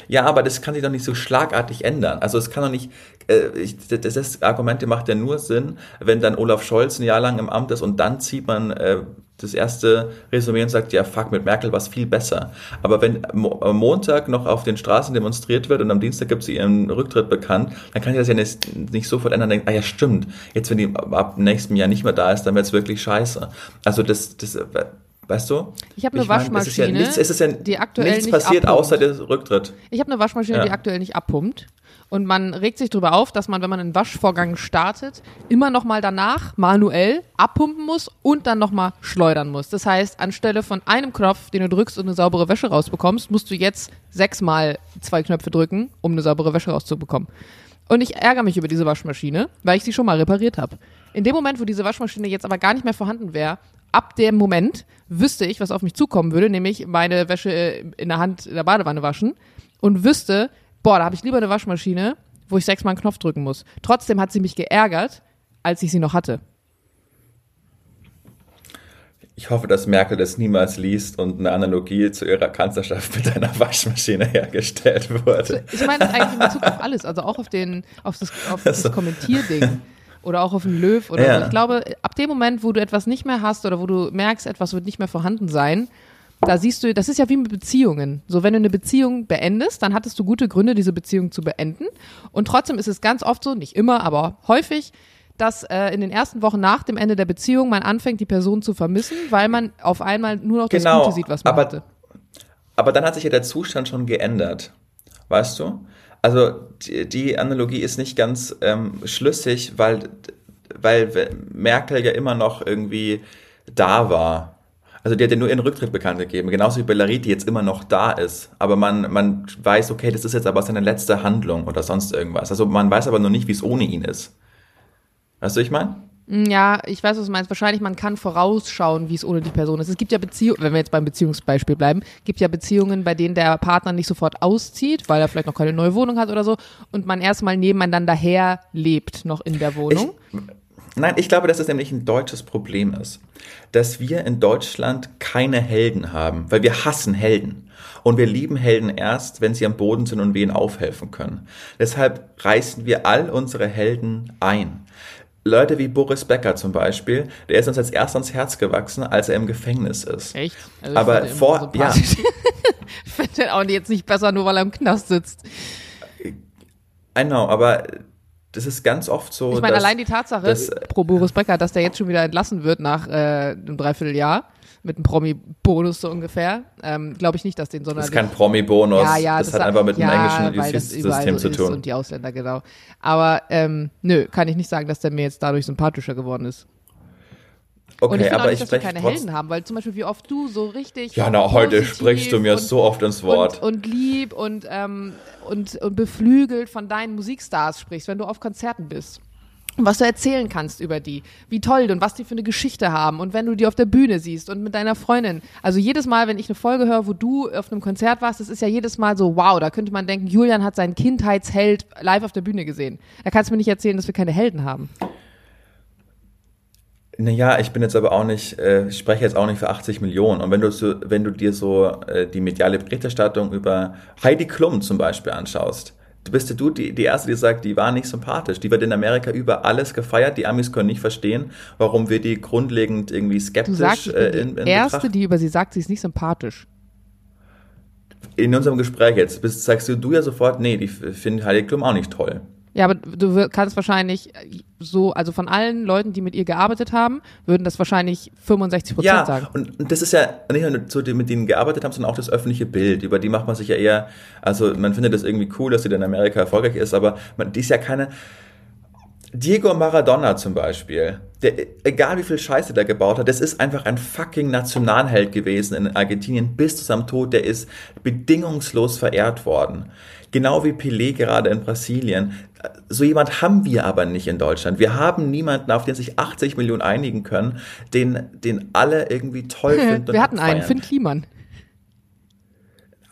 Ja, aber das kann sich doch nicht so schlagartig ändern. Also es kann doch nicht, äh, ich, das, das Argument macht ja nur Sinn, wenn dann Olaf Scholz ein Jahr lang im Amt ist und dann zieht man äh, das erste Resümee und sagt, ja, fuck, mit Merkel war es viel besser. Aber wenn am Montag noch auf den Straßen demonstriert wird und am Dienstag gibt sie ihren Rücktritt bekannt, dann kann ich das ja nicht, nicht sofort ändern und denken, ah ja, stimmt, jetzt wenn die ab nächstem Jahr nicht mehr da ist, dann wird es wirklich scheiße. Also das, das Weißt du? Ich habe eine ich Waschmaschine, es ist ja nichts, es ist ja die aktuell nichts nicht passiert abpumpt. außer der Rücktritt. Ich habe eine Waschmaschine, ja. die aktuell nicht abpumpt. Und man regt sich darüber auf, dass man, wenn man einen Waschvorgang startet, immer noch mal danach manuell abpumpen muss und dann noch mal schleudern muss. Das heißt, anstelle von einem Knopf, den du drückst und eine saubere Wäsche rausbekommst, musst du jetzt sechsmal zwei Knöpfe drücken, um eine saubere Wäsche rauszubekommen. Und ich ärgere mich über diese Waschmaschine, weil ich sie schon mal repariert habe. In dem Moment, wo diese Waschmaschine jetzt aber gar nicht mehr vorhanden wäre, ab dem Moment wüsste ich, was auf mich zukommen würde, nämlich meine Wäsche in der Hand in der Badewanne waschen und wüsste, boah, da habe ich lieber eine Waschmaschine, wo ich sechsmal einen Knopf drücken muss. Trotzdem hat sie mich geärgert, als ich sie noch hatte. Ich hoffe, dass Merkel das niemals liest und eine Analogie zu ihrer Kanzlerschaft mit einer Waschmaschine hergestellt wurde. Ich meine das eigentlich in Bezug auf alles, also auch auf, den, auf das, auf das Kommentierding oder auch auf den Löw oder ja. so. Ich glaube, ab dem Moment, wo du etwas nicht mehr hast oder wo du merkst, etwas wird nicht mehr vorhanden sein, da siehst du, das ist ja wie mit Beziehungen. So, wenn du eine Beziehung beendest, dann hattest du gute Gründe, diese Beziehung zu beenden. Und trotzdem ist es ganz oft so, nicht immer, aber häufig, dass äh, in den ersten Wochen nach dem Ende der Beziehung man anfängt, die Person zu vermissen, weil man auf einmal nur noch das genau, Gute sieht, was man aber, hatte. Aber dann hat sich ja der Zustand schon geändert. Weißt du? Also die, die Analogie ist nicht ganz ähm, schlüssig, weil, weil Merkel ja immer noch irgendwie da war also die hat ja nur ihren Rücktritt bekannt gegeben, genauso wie Bellerit, die jetzt immer noch da ist. Aber man, man weiß, okay, das ist jetzt aber seine letzte Handlung oder sonst irgendwas. Also man weiß aber noch nicht, wie es ohne ihn ist. Weißt du, ich meine? Mm, ja, ich weiß, was du meinst. Wahrscheinlich, man kann vorausschauen, wie es ohne die Person ist. Es gibt ja Beziehungen, wenn wir jetzt beim Beziehungsbeispiel bleiben, gibt ja Beziehungen, bei denen der Partner nicht sofort auszieht, weil er vielleicht noch keine neue Wohnung hat oder so, und man erstmal nebeneinander her lebt, noch in der Wohnung. Ich, Nein, ich glaube, dass es nämlich ein deutsches Problem ist, dass wir in Deutschland keine Helden haben, weil wir hassen Helden. Und wir lieben Helden erst, wenn sie am Boden sind und wir ihnen aufhelfen können. Deshalb reißen wir all unsere Helden ein. Leute wie Boris Becker zum Beispiel, der ist uns als erst ans Herz gewachsen, als er im Gefängnis ist. Echt? Also Aber vor, ja. ich finde den auch jetzt nicht besser, nur weil er im Knast sitzt. I know, aber das ist ganz oft so. Ich meine, allein die Tatsache, dass, pro Boris Becker, dass der jetzt schon wieder entlassen wird nach äh, einem Dreivierteljahr mit einem Promi-Bonus so ungefähr. Ähm, Glaube ich nicht, dass den sondern. Das ist kein Promi-Bonus. Ja, ja, das, das, hat einfach mit ja, dem englischen Justizsystem so zu tun. Und die Ausländer, genau. Aber ähm, nö, kann ich nicht sagen, dass der mir jetzt dadurch sympathischer geworden ist. Okay, und ich aber auch nicht, dass wir keine Helden haben, weil zum Beispiel wie oft du so richtig. Ja, na, heute sprichst du mir und, so oft ins Wort. Und, und lieb und, ähm, und, und beflügelt von deinen Musikstars sprichst, wenn du auf Konzerten bist. Und was du erzählen kannst über die, wie toll und was die für eine Geschichte haben und wenn du die auf der Bühne siehst und mit deiner Freundin. Also jedes Mal, wenn ich eine Folge höre, wo du auf einem Konzert warst, das ist ja jedes Mal so, wow, da könnte man denken, Julian hat seinen Kindheitsheld live auf der Bühne gesehen. Da kannst du mir nicht erzählen, dass wir keine Helden haben. Naja, ich bin jetzt aber auch nicht, äh, ich spreche jetzt auch nicht für 80 Millionen. Und wenn du so, wenn du dir so äh, die mediale Berichterstattung über Heidi Klum zum Beispiel anschaust, du bist ja du die, die Erste, die sagt, die war nicht sympathisch. Die wird in Amerika über alles gefeiert. Die Amis können nicht verstehen, warum wir die grundlegend irgendwie skeptisch Du sagst, ich bin äh, die in, in Erste, Betracht- die über sie sagt, sie ist nicht sympathisch. In unserem Gespräch jetzt bist, sagst du, du ja sofort, nee, die finden Heidi Klum auch nicht toll. Ja, aber du kannst wahrscheinlich so, also von allen Leuten, die mit ihr gearbeitet haben, würden das wahrscheinlich 65 Prozent Ja, sagen. und, und das ist ja nicht nur so, die, mit denen gearbeitet haben, sondern auch das öffentliche Bild. Über die macht man sich ja eher, also man findet das irgendwie cool, dass sie dann in Amerika erfolgreich ist, aber man, die ist ja keine. Diego Maradona zum Beispiel, der, egal wie viel Scheiße der gebaut hat, das ist einfach ein fucking Nationalheld gewesen in Argentinien bis zu seinem Tod. Der ist bedingungslos verehrt worden. Genau wie Pelé gerade in Brasilien. So jemand haben wir aber nicht in Deutschland. Wir haben niemanden, auf den sich 80 Millionen einigen können, den, den alle irgendwie toll finden. Wir hatten einen. Finn Kliman.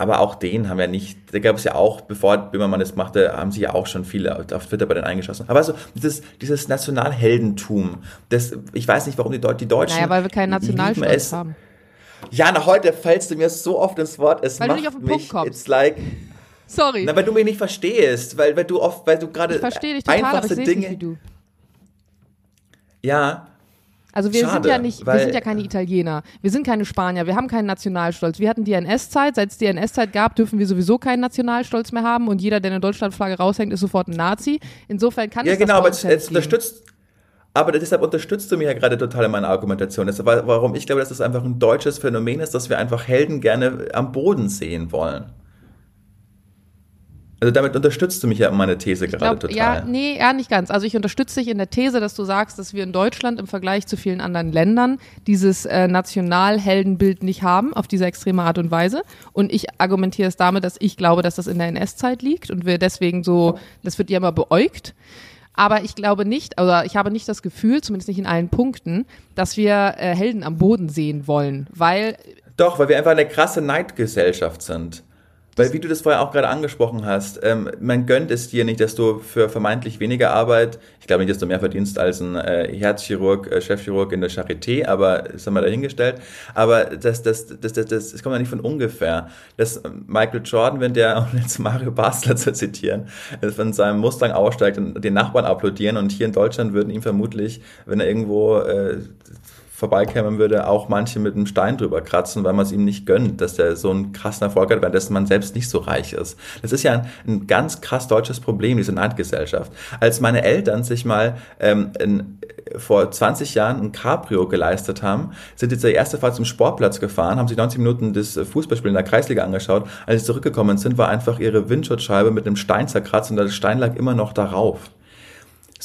Aber auch den haben ja nicht, da gab es ja auch, bevor Böhmermann das machte, haben sich ja auch schon viele auf Twitter bei den eingeschossen. Aber also dieses, dieses Nationalheldentum, das, ich weiß nicht, warum die, Deut die Deutschen. Naja, weil wir keinen Nationalstolz haben. Ja, na, heute fällst du mir so oft ins Wort. Es Weil du macht nicht auf den mich, Punkt kommst. it's like, Sorry. na, weil du mich nicht verstehst, weil, weil du oft, weil du gerade ich verstehe dich total, aber ich einfachste es Dinge, nicht wie du. ja, Also wir sind Schade, ja nicht, wir weil- sind ja keine Italiener, wir sind keine Spanier, wir haben keinen Nationalstolz. Wir hatten die NS-Zeit, seit es die NS-Zeit gab, dürfen wir sowieso keinen Nationalstolz mehr haben und jeder, der eine Deutschlandflagge raushängt, ist sofort ein Nazi. Insofern kann Ja, es genau, das aber jetzt, ja jetzt unterstützt. Aber deshalb unterstützt du mich ja gerade total in meiner Argumentation. Das ist, wa- warum ich glaube, dass das einfach ein deutsches Phänomen ist, dass wir einfach Helden gerne am Boden sehen wollen. Also damit unterstützt du mich ja in meine These gerade glaub, total. ja, nee, ja, nicht ganz. Also ich unterstütze dich in der These, dass du sagst, dass wir in Deutschland im Vergleich zu vielen anderen Ländern dieses äh, Nationalheldenbild nicht haben, auf diese extreme Art und Weise. Und ich argumentiere es damit, dass ich glaube, dass das in der NS-Zeit liegt und wir deswegen so, das wird ja immer beäugt. Aber ich glaube nicht, oder ich habe nicht das Gefühl, zumindest nicht in allen Punkten, dass wir äh, Helden am Boden sehen wollen, weil Doch, weil wir einfach eine krasse Neidgesellschaft sind. Weil, wie du das vorher auch gerade angesprochen hast, ähm, man gönnt es dir nicht, dass du für vermeintlich weniger Arbeit, ich glaube nicht, dass du mehr verdienst als ein äh, Herzchirurg, äh, Chefchirurg in der Charité, aber das haben wir dahingestellt. Aber das, das, das, das, das, das kommt ja nicht von ungefähr. Dass Michael Jordan, wenn der, um jetzt Mario Basler zu zitieren, äh, von seinem Mustang aussteigt und den Nachbarn applaudieren und hier in Deutschland würden ihm vermutlich, wenn er irgendwo äh, vorbeikämen würde, auch manche mit einem Stein drüber kratzen, weil man es ihm nicht gönnt, dass der so einen krassen Erfolg hat, weil dessen man selbst nicht so reich ist. Das ist ja ein, ein ganz krass deutsches Problem, diese Neidgesellschaft. Als meine Eltern sich mal ähm, in, vor 20 Jahren ein Cabrio geleistet haben, sind jetzt der erste Fall zum Sportplatz gefahren, haben sich 90 Minuten das Fußballspiel in der Kreisliga angeschaut. Als sie zurückgekommen sind, war einfach ihre Windschutzscheibe mit einem Stein zerkratzt und der Stein lag immer noch darauf.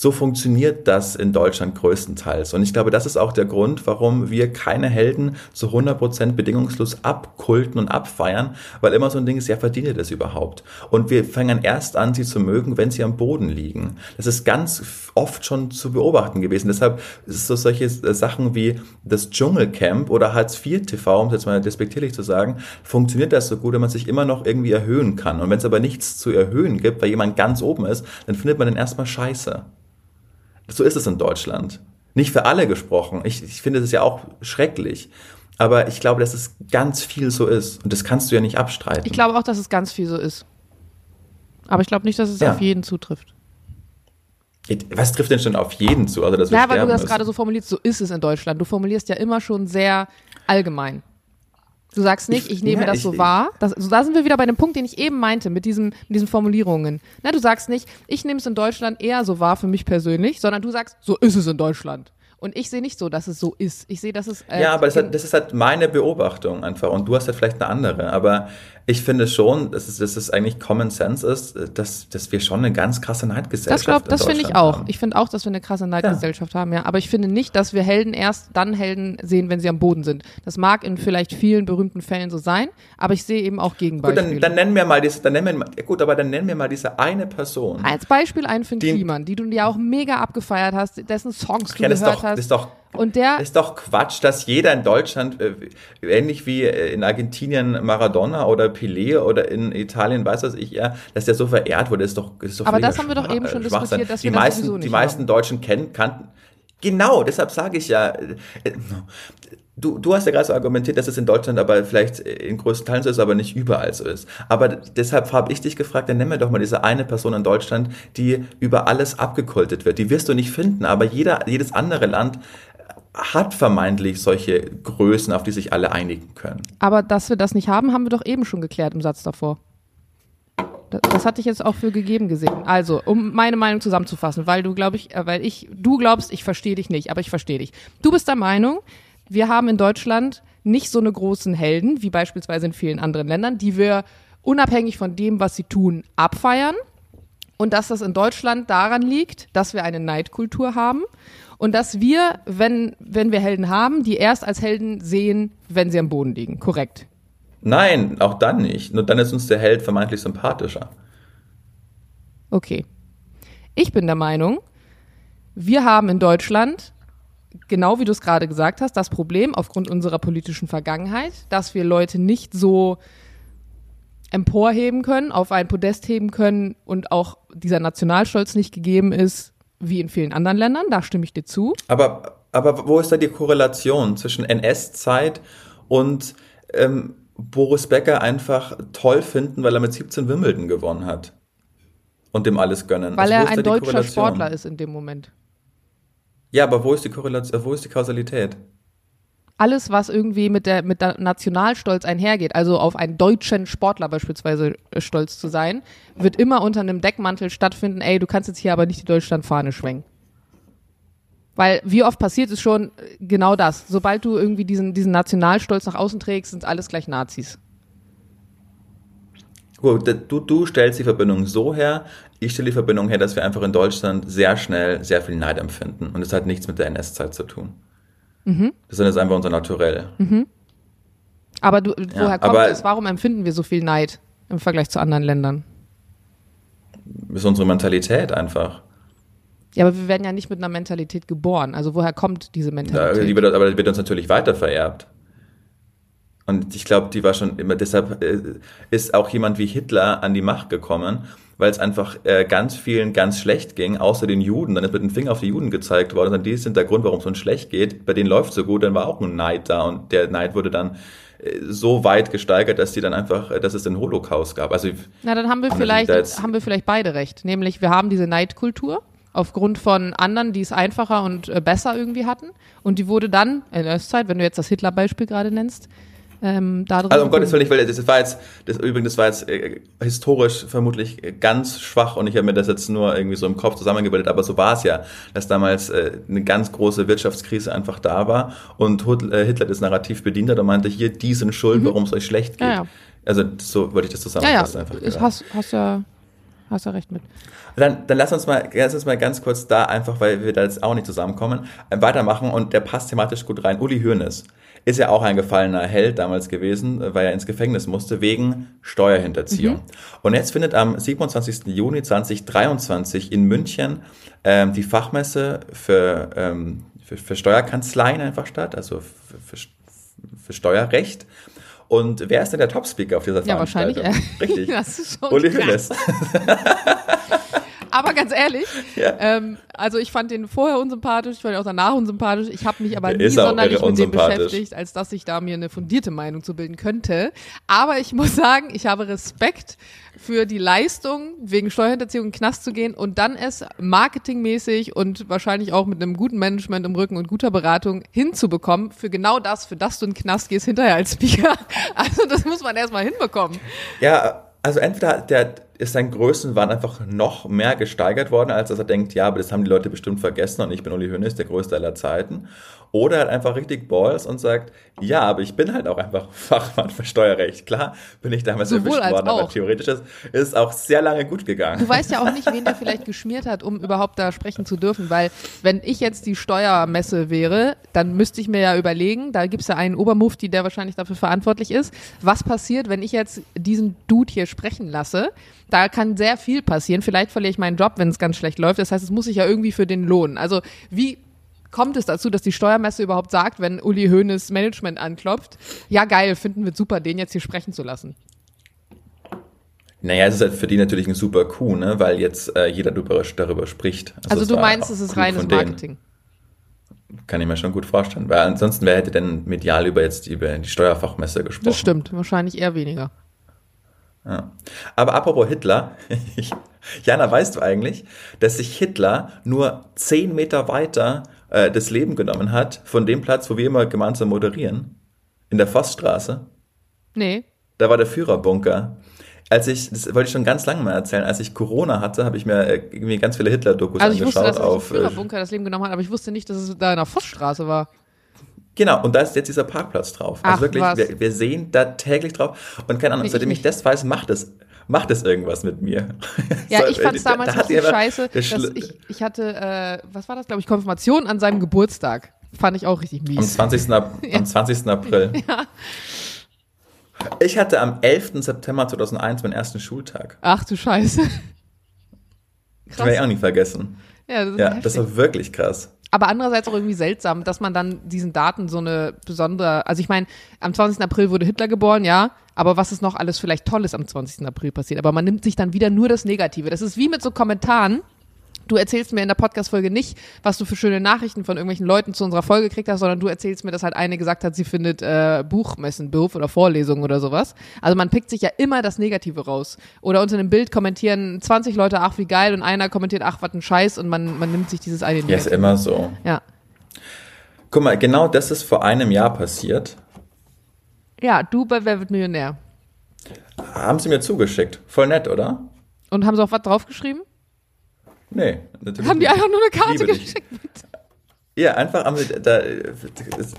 So funktioniert das in Deutschland größtenteils. Und ich glaube, das ist auch der Grund, warum wir keine Helden zu 100% bedingungslos abkulten und abfeiern, weil immer so ein Ding ist, ja, verdient ihr das überhaupt? Und wir fangen erst an, sie zu mögen, wenn sie am Boden liegen. Das ist ganz oft schon zu beobachten gewesen. Deshalb ist es so solche Sachen wie das Dschungelcamp oder Hartz IV TV, um es jetzt mal despektierlich zu sagen, funktioniert das so gut, wenn man sich immer noch irgendwie erhöhen kann. Und wenn es aber nichts zu erhöhen gibt, weil jemand ganz oben ist, dann findet man den erstmal scheiße. So ist es in Deutschland. Nicht für alle gesprochen. Ich, ich finde das ja auch schrecklich. Aber ich glaube, dass es ganz viel so ist. Und das kannst du ja nicht abstreiten. ich glaube auch, dass es ganz viel so ist. Aber ich glaube nicht, dass es Ja. auf jeden zutrifft. Was trifft denn schon auf jeden zu? Also, dass Ja, weil du das gerade so formulierst, so ist es in Deutschland. Du formulierst ja immer schon sehr allgemein. Du sagst nicht, ich, Ich- nehme ja, das ich- so wahr. Das, also da sind wir wieder bei dem Punkt, den ich eben meinte, mit diesen, mit diesen Formulierungen. Na, du sagst nicht, ich nehme es in Deutschland eher so wahr für mich persönlich, sondern du sagst, so ist es in Deutschland. Und ich sehe nicht so, dass es so ist. Ich sehe, dass es. Äh, Ja, aber das, hat, das ist halt meine Beobachtung einfach. Und du hast halt vielleicht eine andere. Aber ich finde schon, dass es, dass es eigentlich Common Sense ist, dass, dass wir schon eine ganz krasse Neidgesellschaft Das, glaub, in das finde ich auch. haben. Ich finde auch, dass wir eine krasse Neidgesellschaft haben, ja. Aber ich finde nicht, dass wir Helden erst dann Helden sehen, wenn sie am Boden sind. Das mag in vielleicht vielen berühmten Fällen so sein, aber ich sehe eben auch Gut, Gegenbeispiele. dann, dann nennen wir mal diese, dann nennen wir, ja, gut, aber dann nennen wir mal diese eine Person. Als Beispiel einen Finn Die- Kliman, die du ja auch mega abgefeiert hast, dessen Songs du Ja, das gehört doch, hast. das ist doch und der, Das ist doch Quatsch, dass jeder in Deutschland, äh, ähnlich wie äh, in Argentinien Maradona oder Pelé oder in Italien, weiß was ich ja, dass der so verehrt wurde, ist doch, ist doch Aber das haben wir doch eben schon äh, diskutiert, dass die wir das meisten, sowieso nicht Die meisten Deutschen kennen, kannten, Genau, deshalb sage ich ja, äh, du, du hast ja gerade so argumentiert, dass es in Deutschland aber vielleicht in größten Teilen so ist, aber nicht überall so ist. Aber deshalb habe ich dich gefragt, dann nimm mir doch mal diese eine Person in Deutschland, die über alles abgekultet wird. Die wirst du nicht finden, aber jeder, jedes andere Land hat vermeintlich solche Größen, auf die sich alle einigen können. Aber dass wir das nicht haben, haben wir doch eben schon geklärt im Satz davor. Das, das hatte ich jetzt auch für gegeben gesehen. Also, um meine Meinung zusammenzufassen, weil du glaube ich, äh, weil ich, du glaubst, ich verstehe dich nicht, aber ich verstehe dich. Du bist der Meinung, wir haben in Deutschland nicht so eine großen Helden, wie beispielsweise in vielen anderen Ländern, die wir unabhängig von dem, was sie tun, abfeiern. Und dass das in Deutschland daran liegt, dass wir eine Neidkultur haben und dass wir, wenn, wenn wir Helden haben, die erst als Helden sehen, wenn sie am Boden liegen. Korrekt. Nein, auch dann nicht. Nur dann ist uns der Held vermeintlich sympathischer. Okay. Ich bin der Meinung, wir haben in Deutschland, genau wie du es gerade gesagt hast, das Problem aufgrund unserer politischen Vergangenheit, dass wir Leute nicht so emporheben können, auf ein Podest heben können und auch dieser Nationalstolz nicht gegeben ist, wie in vielen anderen Ländern, da stimme ich dir zu. Aber, aber wo ist da die Korrelation zwischen NS-Zeit und ähm, Boris Becker einfach toll finden, weil er mit 17 Wimbledon gewonnen hat? Und dem alles gönnen. Weil also, er ein deutscher Sportler ist in dem Moment. Ja, aber wo ist die Korrelation, wo ist die Kausalität? Alles, was irgendwie mit der, mit der Nationalstolz einhergeht, also auf einen deutschen Sportler beispielsweise äh, stolz zu sein, wird immer unter einem Deckmantel stattfinden, ey, du kannst jetzt hier aber nicht die Deutschlandfahne schwenken. Weil wie oft passiert es schon äh, genau das? Sobald du irgendwie diesen, diesen Nationalstolz nach außen trägst, sind alles gleich Nazis. Du, du stellst die Verbindung so her, ich stelle die Verbindung her, dass wir einfach in Deutschland sehr schnell sehr viel Neid empfinden. Und es hat nichts mit der NS-Zeit zu tun. Mhm. Das ist jetzt einfach unser Naturell. Mhm. Aber du, woher ja, kommt es? Warum empfinden wir so viel Neid im Vergleich zu anderen Ländern? Das ist unsere Mentalität einfach. Ja, aber wir werden ja nicht mit einer Mentalität geboren. Also woher kommt diese Mentalität? Ja, die wird, aber die wird uns natürlich weiter vererbt. Und ich glaube, die war schon immer, deshalb äh, ist auch jemand wie Hitler an die Macht gekommen, weil es einfach äh, ganz vielen ganz schlecht ging, außer den Juden. Dann ist mit dem Finger auf die Juden gezeigt worden. Und die sind der Grund, warum es uns schlecht geht. Bei denen läuft es so gut, dann war auch ein Neid da. Und der Neid wurde dann äh, so weit gesteigert, dass die dann einfach, äh, dass es den Holocaust gab. Also, Na, dann haben wir vielleicht, haben wir vielleicht beide recht. Nämlich, wir haben diese Neidkultur aufgrund von anderen, die es einfacher und äh, besser irgendwie hatten. Und die wurde dann in der Östzeit, wenn du jetzt das Hitler-Beispiel gerade nennst, ähm, also um Gottes Willen weil das war jetzt, das, übrigens, das war jetzt äh, historisch vermutlich ganz schwach und ich habe mir das jetzt nur irgendwie so im Kopf zusammengebildet, aber so war es ja, dass damals äh, eine ganz große Wirtschaftskrise einfach da war und äh, Hitler das Narrativ bedient hat und meinte, hier, die sind schuld, mhm. warum es euch schlecht geht. Ja, ja. Also so würde ich das zusammenfassen ja, ja. einfach. Hast, hast ja hast du recht mit. Dann, dann lass uns mal, lass uns mal ganz kurz da einfach, weil wir da jetzt auch nicht zusammenkommen, weitermachen und der passt thematisch gut rein. Uli Hoeneß ist ja auch ein gefallener Held damals gewesen, weil er ins Gefängnis musste wegen Steuerhinterziehung. Mhm. Und jetzt findet am 27. Juni 2023 in München ähm, die Fachmesse für, ähm, für, für, Steuerkanzleien einfach statt, also für, für, für Steuerrecht. Und wer ist denn der Top-Speaker auf dieser Veranstaltung? Ja, wahrscheinlich. Er. Richtig. das ist schon Uli Hoeneß. aber ganz ehrlich, ja. ähm, also ich fand den vorher unsympathisch, ich fand ihn auch danach unsympathisch. Ich habe mich aber nie sonderlich mit dem beschäftigt, als dass ich da mir eine fundierte Meinung zu bilden könnte. Aber ich muss sagen, ich habe Respekt für die Leistung, wegen Steuerhinterziehung in den Knast zu gehen und dann es marketingmäßig und wahrscheinlich auch mit einem guten Management im Rücken und guter Beratung hinzubekommen, für genau das, für das du in den Knast gehst, hinterher als Speaker. Also das muss man erstmal hinbekommen. Ja, also entweder der ist sein Größenwahn einfach noch mehr gesteigert worden, als dass er denkt, ja, aber das haben die Leute bestimmt vergessen und ich bin Uli Hoeneß, der größte aller Zeiten. Oder er hat einfach richtig Balls und sagt, ja, aber ich bin halt auch einfach Fachmann für Steuerrecht. Klar bin ich damals Sowohl erwischt worden, aber theoretisch ist es auch sehr lange gut gegangen. Du weißt ja auch nicht, wen der vielleicht geschmiert hat, um überhaupt da sprechen zu dürfen, weil wenn ich jetzt die Steuermesse wäre, dann müsste ich mir ja überlegen, da gibt es ja einen Obermufti, der wahrscheinlich dafür verantwortlich ist, was passiert, wenn ich jetzt diesen Dude hier sprechen lasse da kann sehr viel passieren. Vielleicht verliere ich meinen Job, wenn es ganz schlecht läuft. Das heißt, es muss sich ja irgendwie für den lohnen. Also wie kommt es dazu, dass die Steuermesse überhaupt sagt, wenn Uli Hoeneß Management anklopft, ja geil, finden wir super, den jetzt hier sprechen zu lassen? Naja, es ist halt für die natürlich ein super Coup, ne? weil jetzt äh, jeder darüber, spricht. Also, also du meinst, es ist reines Marketing? Kann ich mir schon gut vorstellen. Weil ansonsten, wer hätte denn medial über jetzt über die Steuerfachmesse gesprochen? Das stimmt, wahrscheinlich eher weniger. Ja. Aber apropos Hitler, Jana, weißt du eigentlich, dass sich Hitler nur zehn Meter weiter äh, das Leben genommen hat von dem Platz, wo wir immer gemeinsam moderieren? In der Vossstraße? Nee. Da war der Führerbunker. Als ich, das wollte ich schon ganz lange mal erzählen, als ich Corona hatte, habe ich mir äh, irgendwie ganz viele Hitler-Dokus Also ich angeschaut wusste, dass auf. äh, Führerbunker das Leben genommen hat, aber ich wusste nicht, dass es da in der Vossstraße war. Genau, und da ist jetzt dieser Parkplatz drauf. Ach, also wirklich, wir, wir sehen da täglich drauf. Und keine Ahnung, ich seitdem ich nicht. das weiß, macht es, macht es irgendwas mit mir. Ja, So, ich fand es da- damals da richtig scheiße, ich, ich hatte, äh, was war das, glaube ich, Konfirmation an seinem Geburtstag. Fand ich auch richtig Am mies. 20. Ab, am 20. April. Ich hatte am 11. September 2001 meinen ersten Schultag. Ach du Scheiße. Das werde ich auch nie vergessen. Ja, das ist Ja, das war wirklich krass. Aber andererseits auch irgendwie seltsam, dass man dann diesen Daten so eine besondere, also ich meine, am 20. April wurde Hitler geboren, ja, aber was ist noch alles vielleicht Tolles am 20. April passiert? Aber man nimmt sich dann wieder nur das Negative. Das ist wie mit so Kommentaren. Du erzählst mir in der Podcast-Folge nicht, was du für schöne Nachrichten von irgendwelchen Leuten zu unserer Folge gekriegt hast, sondern du erzählst mir, dass halt eine gesagt hat, sie findet äh, Buchmessen doof oder Vorlesungen oder sowas. Also man pickt sich ja immer das Negative raus. Oder unter einem Bild kommentieren 20 Leute, ach wie geil, und einer kommentiert, ach was ein Scheiß, und man, man nimmt sich dieses eine Ja, ist Negative. immer so. Ja. Guck mal, genau das ist vor einem Jahr passiert. Ja, du bei Wer wird Millionär. Haben sie mir zugeschickt. Voll nett, oder? Und haben sie auch was draufgeschrieben? Nee, natürlich Haben die nicht. einfach nur eine Karte geschickt? Ja, einfach am, da,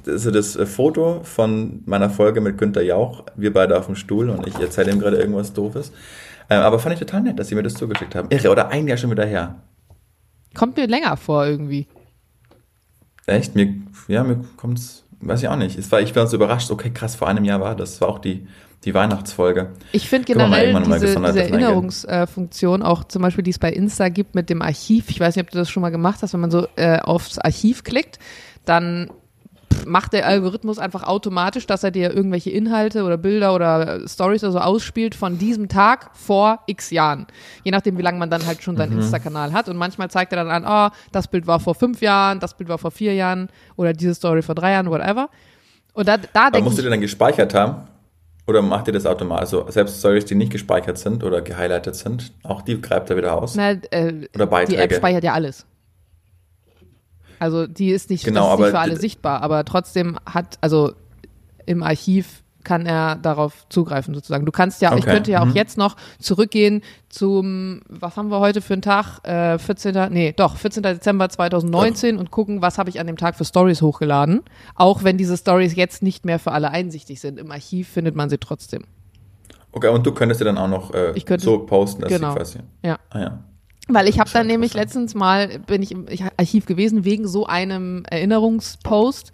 also das Foto von meiner Folge mit Günter Jauch, wir beide auf dem Stuhl und ich erzähle ihm gerade irgendwas Doofes. Ähm, aber fand ich total nett, dass sie mir das zugeschickt haben. Irre, oder ein Jahr schon wieder her. Kommt mir länger vor irgendwie. Echt? Mir, ja, mir kommt's, weiß ich auch nicht. Es war, ich war so überrascht, okay, krass, vor einem Jahr war das. Das war auch die, die Weihnachtsfolge. Ich finde generell mal diese, diese. Erinnerungsfunktion, auch zum Beispiel, die es bei Insta gibt mit dem Archiv. Ich weiß nicht, ob du das schon mal gemacht hast, wenn man so äh, aufs Archiv klickt, dann macht der Algorithmus einfach automatisch, dass er dir irgendwelche Inhalte oder Bilder oder Stories oder so ausspielt von diesem Tag vor x Jahren. Je nachdem, wie lange man dann halt schon seinen Mhm. Insta-Kanal hat. Und manchmal zeigt er dann an, oh, das Bild war vor fünf Jahren, das Bild war vor vier Jahren oder diese Story vor drei Jahren, whatever. Und da, da denke musst du ich, die dann gespeichert haben? Oder macht ihr das automatisch? Also selbst Stories, die nicht gespeichert sind oder gehighlightet sind, auch die greift er wieder aus? na, äh, Oder die Beiträge? App speichert ja alles. Also die ist nicht, Genau, ist nicht für alle sichtbar, aber trotzdem hat, also im Archiv kann er darauf zugreifen sozusagen. Du kannst ja, ich Okay, könnte ja auch mhm. jetzt noch zurückgehen zum, was haben wir heute für einen Tag? Äh, 14. Nee, doch, 14. Dezember 2019 und gucken, was habe ich an dem Tag für Stories hochgeladen. Auch wenn diese Stories jetzt nicht mehr für alle einsichtig sind. Im Archiv findet man sie trotzdem. Okay, und du könntest dir dann auch noch äh, Ich könnte- so posten, dass genau. sie quasi. Ja. Ah ja. Weil ich habe dann nämlich letztens mal, bin ich im Archiv gewesen, wegen so einem Erinnerungspost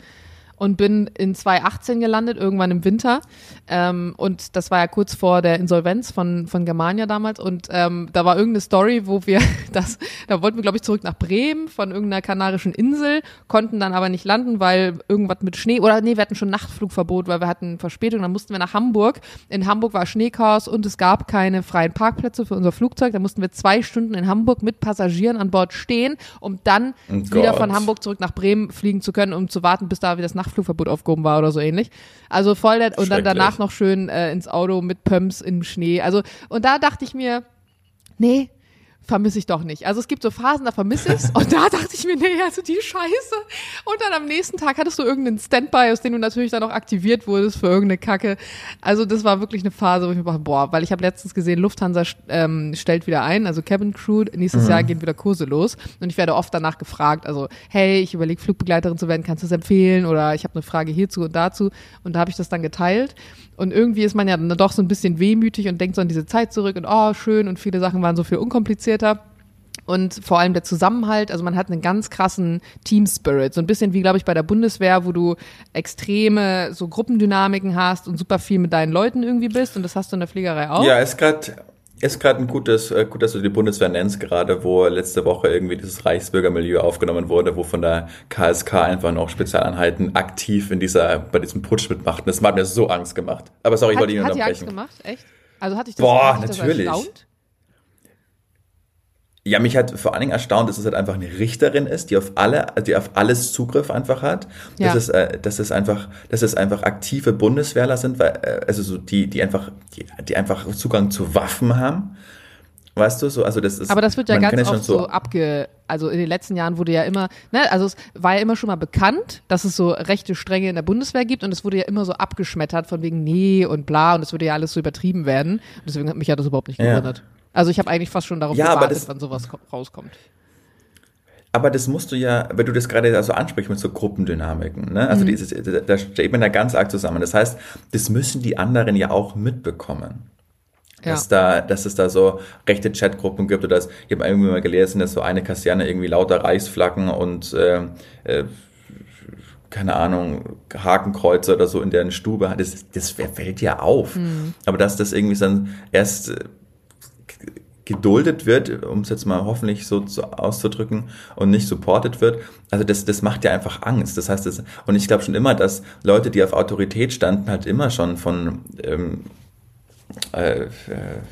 und bin in 2018 gelandet, irgendwann im Winter. Ähm, und das war ja kurz vor der Insolvenz von, von Germania damals. Und ähm, da war irgendeine Story, wo wir das, da wollten wir, glaube ich, zurück nach Bremen von irgendeiner kanarischen Insel, konnten dann aber nicht landen, weil irgendwas mit Schnee, oder nee, wir hatten schon Nachtflugverbot, weil wir hatten Verspätung, dann mussten wir nach Hamburg. In Hamburg war Schneechaos und es gab keine freien Parkplätze für unser Flugzeug. Da mussten wir zwei Stunden in Hamburg mit Passagieren an Bord stehen, um dann Oh wieder von Hamburg zurück nach Bremen fliegen zu können, um zu warten, bis da wieder das Nachtflugverbot aufgehoben war oder so ähnlich. Also voll der, und dann danach noch schön äh, ins Auto mit Pumps im Schnee. Also und da dachte ich mir, nee, vermisse ich doch nicht. Also es gibt so Phasen, da vermisse ich und da dachte ich mir, nee, also die Scheiße. Und dann am nächsten Tag hattest du irgendeinen Standby, aus dem du natürlich dann auch aktiviert wurdest für irgendeine Kacke. Also das war wirklich eine Phase, wo ich mir dachte, boah, weil ich habe letztens gesehen, Lufthansa ähm, stellt wieder ein, also Cabin Crew, nächstes Jahr gehen wieder Kurse los. Und ich werde oft danach gefragt, also hey, ich überlege Flugbegleiterin zu werden, kannst du es empfehlen? Oder ich habe eine Frage hierzu und dazu. Und da habe ich das dann geteilt. Und irgendwie ist man ja dann doch so ein bisschen wehmütig und denkt so an diese Zeit zurück und oh, schön. Und viele Sachen waren so viel unkomplizierter. Und vor allem der Zusammenhalt, also man hat einen ganz krassen Team Spirit, so ein bisschen wie, glaube ich, bei der Bundeswehr, wo du extreme so Gruppendynamiken hast und super viel mit deinen Leuten irgendwie bist und das hast du in der Fliegerei auch. Ja, ist gerade ist gerade ein gutes, äh, gut, dass du die Bundeswehr nennst, gerade wo letzte Woche irgendwie dieses Reichsbürgermilieu aufgenommen wurde, wo von der KSK einfach noch Spezialeinheiten aktiv in dieser, bei diesem Putsch mitmachten. Das hat mir so Angst gemacht. Aber sorry, ich hat, wollte ihn hat die unterbrechen. Angst gemacht, echt? Also hatte ich das, Boah, ich das natürlich. erstaunt? Ja, mich hat vor allen Dingen erstaunt, dass es halt einfach eine Richterin ist, die auf alle, die auf alles Zugriff einfach hat. Ja. Dass es, äh, dass es einfach, dass es einfach aktive Bundeswehrler sind, weil, äh, also so die, die einfach, die, die einfach Zugang zu Waffen haben. Weißt du, so, also das ist. Aber das wird ja ganz oft so, so abge, also in den letzten Jahren wurde ja immer, ne, also es war ja immer schon mal bekannt, dass es so rechte Stränge in der Bundeswehr gibt und es wurde ja immer so abgeschmettert von wegen nee und bla und es würde ja alles so übertrieben werden. Und deswegen hat mich ja das überhaupt nicht gewundert. Ja. Also ich habe eigentlich fast schon darauf ja, gewartet, das, wann sowas rauskommt. Aber das musst du ja, wenn du das gerade also ansprichst mit so Gruppendynamiken, ne? Also mhm. dieses, da steht man da ganz arg zusammen. Das heißt, das müssen die anderen ja auch mitbekommen. Ja. Dass, da, dass es da so rechte Chatgruppen gibt oder dass, ich habe irgendwie mal gelesen, dass so eine Kaserne irgendwie lauter Reichsflaggen und äh, äh, keine Ahnung, Hakenkreuze oder so in deren Stube hat, das, das fällt ja auf. Mhm. Aber dass das irgendwie dann erst geduldet wird, um es jetzt mal hoffentlich so zu, auszudrücken, und nicht supported wird. Also das, das macht ja einfach Angst. Das heißt, das, und ich glaube schon immer, dass Leute, die auf Autorität standen, halt immer schon von ähm, äh,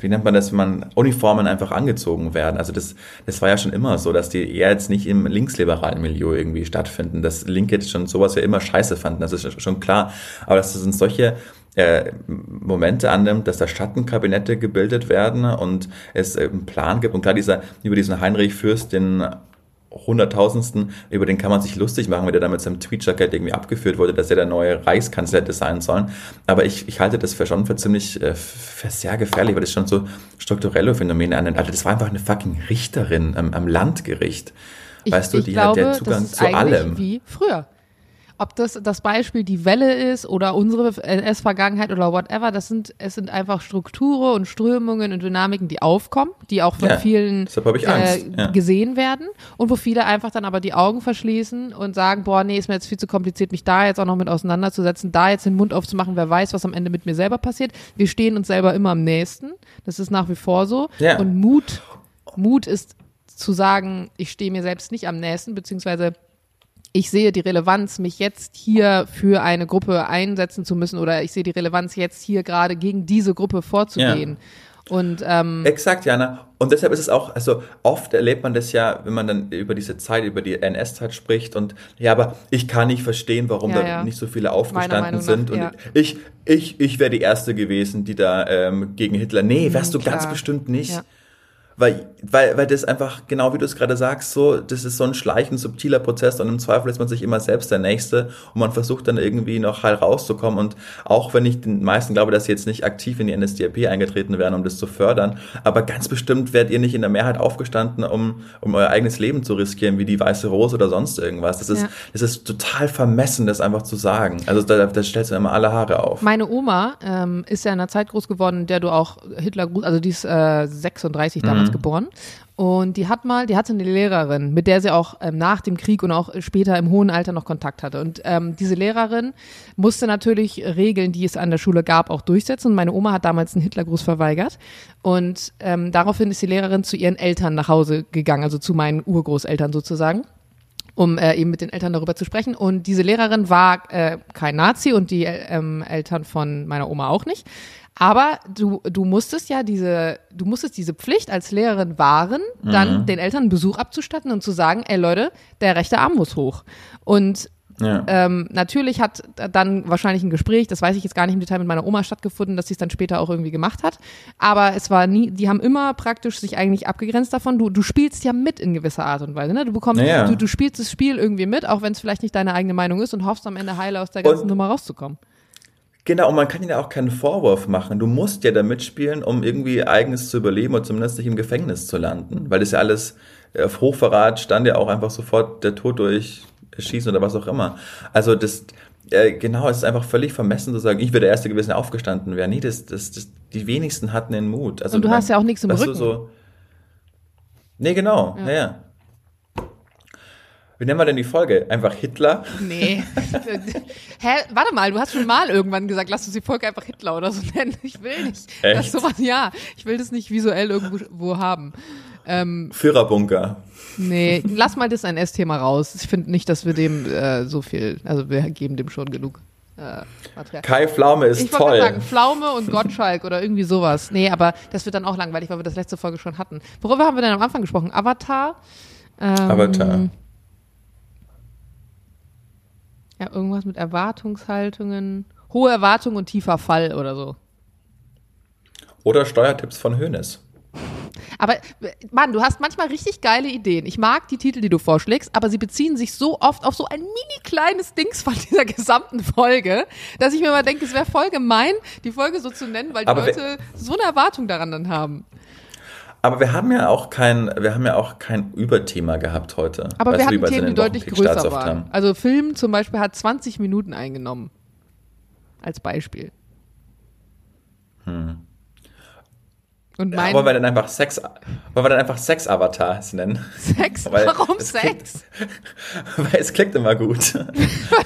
wie nennt man das, wenn man Uniformen einfach angezogen werden. Also das, das war ja schon immer so, dass die eher jetzt nicht im linksliberalen Milieu irgendwie stattfinden. Dass Linke jetzt schon sowas ja immer scheiße fanden, das ist schon klar. Aber das sind solche äh, Momente annimmt, dass da Schattenkabinette gebildet werden und es äh, einen Plan gibt. Und klar, dieser, über diesen Heinrich Fürst, den Hunderttausendsten, über den kann man sich lustig machen, wenn der da mit seinem Tweet-Jacket irgendwie abgeführt wurde, dass er der neue Reichskanzler hätte sein sollen. Aber ich, ich halte das für schon für ziemlich, äh, für sehr gefährlich, weil das schon so strukturelle Phänomene annimmt. Also das war einfach eine fucking Richterin am, am Landgericht. Ich, weißt du, die glaube, hat der Zugang zu allem. Wie früher ob das das Beispiel die Welle ist oder unsere NS-Vergangenheit oder whatever, das sind, es sind einfach Strukturen und Strömungen und Dynamiken, die aufkommen, die auch von ja, vielen äh, ja. gesehen werden und wo viele einfach dann aber die Augen verschließen und sagen, boah, nee, ist mir jetzt viel zu kompliziert, mich da jetzt auch noch mit auseinanderzusetzen, da jetzt den Mund aufzumachen, wer weiß, was am Ende mit mir selber passiert. Wir stehen uns selber immer am nächsten. Das ist nach wie vor so. Ja. Und Mut, Mut ist zu sagen, ich stehe mir selbst nicht am nächsten, beziehungsweise ich sehe die Relevanz, mich jetzt hier für eine Gruppe einsetzen zu müssen oder ich sehe die Relevanz, jetzt hier gerade gegen diese Gruppe vorzugehen. Ja. Und ähm, exakt, Jana. Und deshalb ist es auch, also oft erlebt man das ja, wenn man dann über diese Zeit, über die NS-Zeit spricht und ja, aber ich kann nicht verstehen, warum ja, da ja. nicht so viele aufgestanden sind. Nach, und ich, ich, ich wäre die Erste gewesen, die da ähm, gegen Hitler. Nee, wärst mhm, du klar. ganz bestimmt nicht. Weil, weil, weil das einfach, genau wie du es gerade sagst, so, das ist so ein schleichend, subtiler Prozess und im Zweifel ist man sich immer selbst der Nächste und man versucht dann irgendwie noch heil rauszukommen und auch wenn ich den meisten glaube, dass sie jetzt nicht aktiv in die NSDAP eingetreten wären, um das zu fördern, aber ganz bestimmt werdet ihr nicht in der Mehrheit aufgestanden, um, um euer eigenes Leben zu riskieren, wie die Weiße Rose oder sonst irgendwas. Das ist, ja. das ist total vermessen, das einfach zu sagen. Also da, da stellst du immer alle Haare auf. Meine Oma ähm, ist ja in einer Zeit groß geworden, in der du auch Hitler, also die ist äh, 36 damals damals mhm. geboren. Und die hat mal, die hatte eine Lehrerin, mit der sie auch ähm, nach dem Krieg und auch später im hohen Alter noch Kontakt hatte. Und ähm, diese Lehrerin musste natürlich Regeln, die es an der Schule gab, auch durchsetzen. Und meine Oma hat damals einen Hitlergruß verweigert. Und ähm, daraufhin ist die Lehrerin zu ihren Eltern nach Hause gegangen, also zu meinen Urgroßeltern sozusagen um äh, eben mit den Eltern darüber zu sprechen. Und diese Lehrerin war äh, kein Nazi und die ähm, Eltern von meiner Oma auch nicht. Aber du, du musstest ja diese, du musstest diese Pflicht als Lehrerin wahren, dann mhm. den Eltern einen Besuch abzustatten und zu sagen, ey Leute, der rechte Arm muss hoch. Und ja. Ähm, natürlich hat dann wahrscheinlich ein Gespräch, das weiß ich jetzt gar nicht im Detail mit meiner Oma stattgefunden, dass sie es dann später auch irgendwie gemacht hat. Aber es war nie, die haben immer praktisch sich eigentlich abgegrenzt davon. Du, du spielst ja mit in gewisser Art und Weise. Ne? Du bekommst, ja. du, du spielst das Spiel irgendwie mit, auch wenn es vielleicht nicht deine eigene Meinung ist und hoffst am Ende heile aus der ganzen und Nummer rauszukommen. Genau, und man kann ihnen ja auch keinen Vorwurf machen. Du musst ja da mitspielen, um irgendwie eigenes zu überleben oder zumindest nicht im Gefängnis zu landen. Weil das ja alles auf Hochverrat stand ja auch einfach sofort der Tod durch Schießen oder was auch immer. Also das, äh, genau, es ist einfach völlig vermessen zu sagen, ich wäre der Erste gewesen, der aufgestanden wäre. Nee, das, das, das, die wenigsten hatten den Mut. Also, und du hast ja auch nichts im Rücken. So, nee, genau, ja. ja. Wie nennen wir denn die Folge? Einfach Hitler? Nee. Hä? Warte mal, du hast schon mal irgendwann gesagt, lass uns die Folge einfach Hitler oder so nennen. Ich will nicht. Echt? Das sowas, ja. Ich will das nicht visuell irgendwo haben. Ähm, Führerbunker. Nee, lass mal das ein S-Thema raus. Ich finde nicht, dass wir dem äh, so viel, also wir geben dem schon genug. äh, Material. Kai Pflaume ist Ich toll. gerade sagen, Pflaume und Gottschalk oder irgendwie sowas. Nee, aber das wird dann auch langweilig, weil wir das letzte Folge schon hatten. Worüber haben wir denn am Anfang gesprochen? Avatar? Ähm, Avatar. Ja, irgendwas mit Erwartungshaltungen. Hohe Erwartungen und tiefer Fall oder so. Oder Steuertipps von Hönes. Aber Mann, du hast manchmal richtig geile Ideen. Ich mag die Titel, die du vorschlägst, aber sie beziehen sich so oft auf so ein mini kleines Dings von dieser gesamten Folge, dass ich mir mal denke, es wäre voll gemein, die Folge so zu nennen, weil die Aber Leute so eine Erwartung daran dann haben. Aber wir haben ja auch kein, wir haben ja auch kein Überthema gehabt heute. Aber Weißt wir hatten Themen, die deutlich größer waren. haben. Also Film zum Beispiel hat 20 Minuten eingenommen. Als Beispiel. Und Ja, mein wollen wir dann einfach Sex, wollen wir dann einfach Sex-Avatars nennen? Sex, Weil warum es Sex? Weil es klingt immer gut.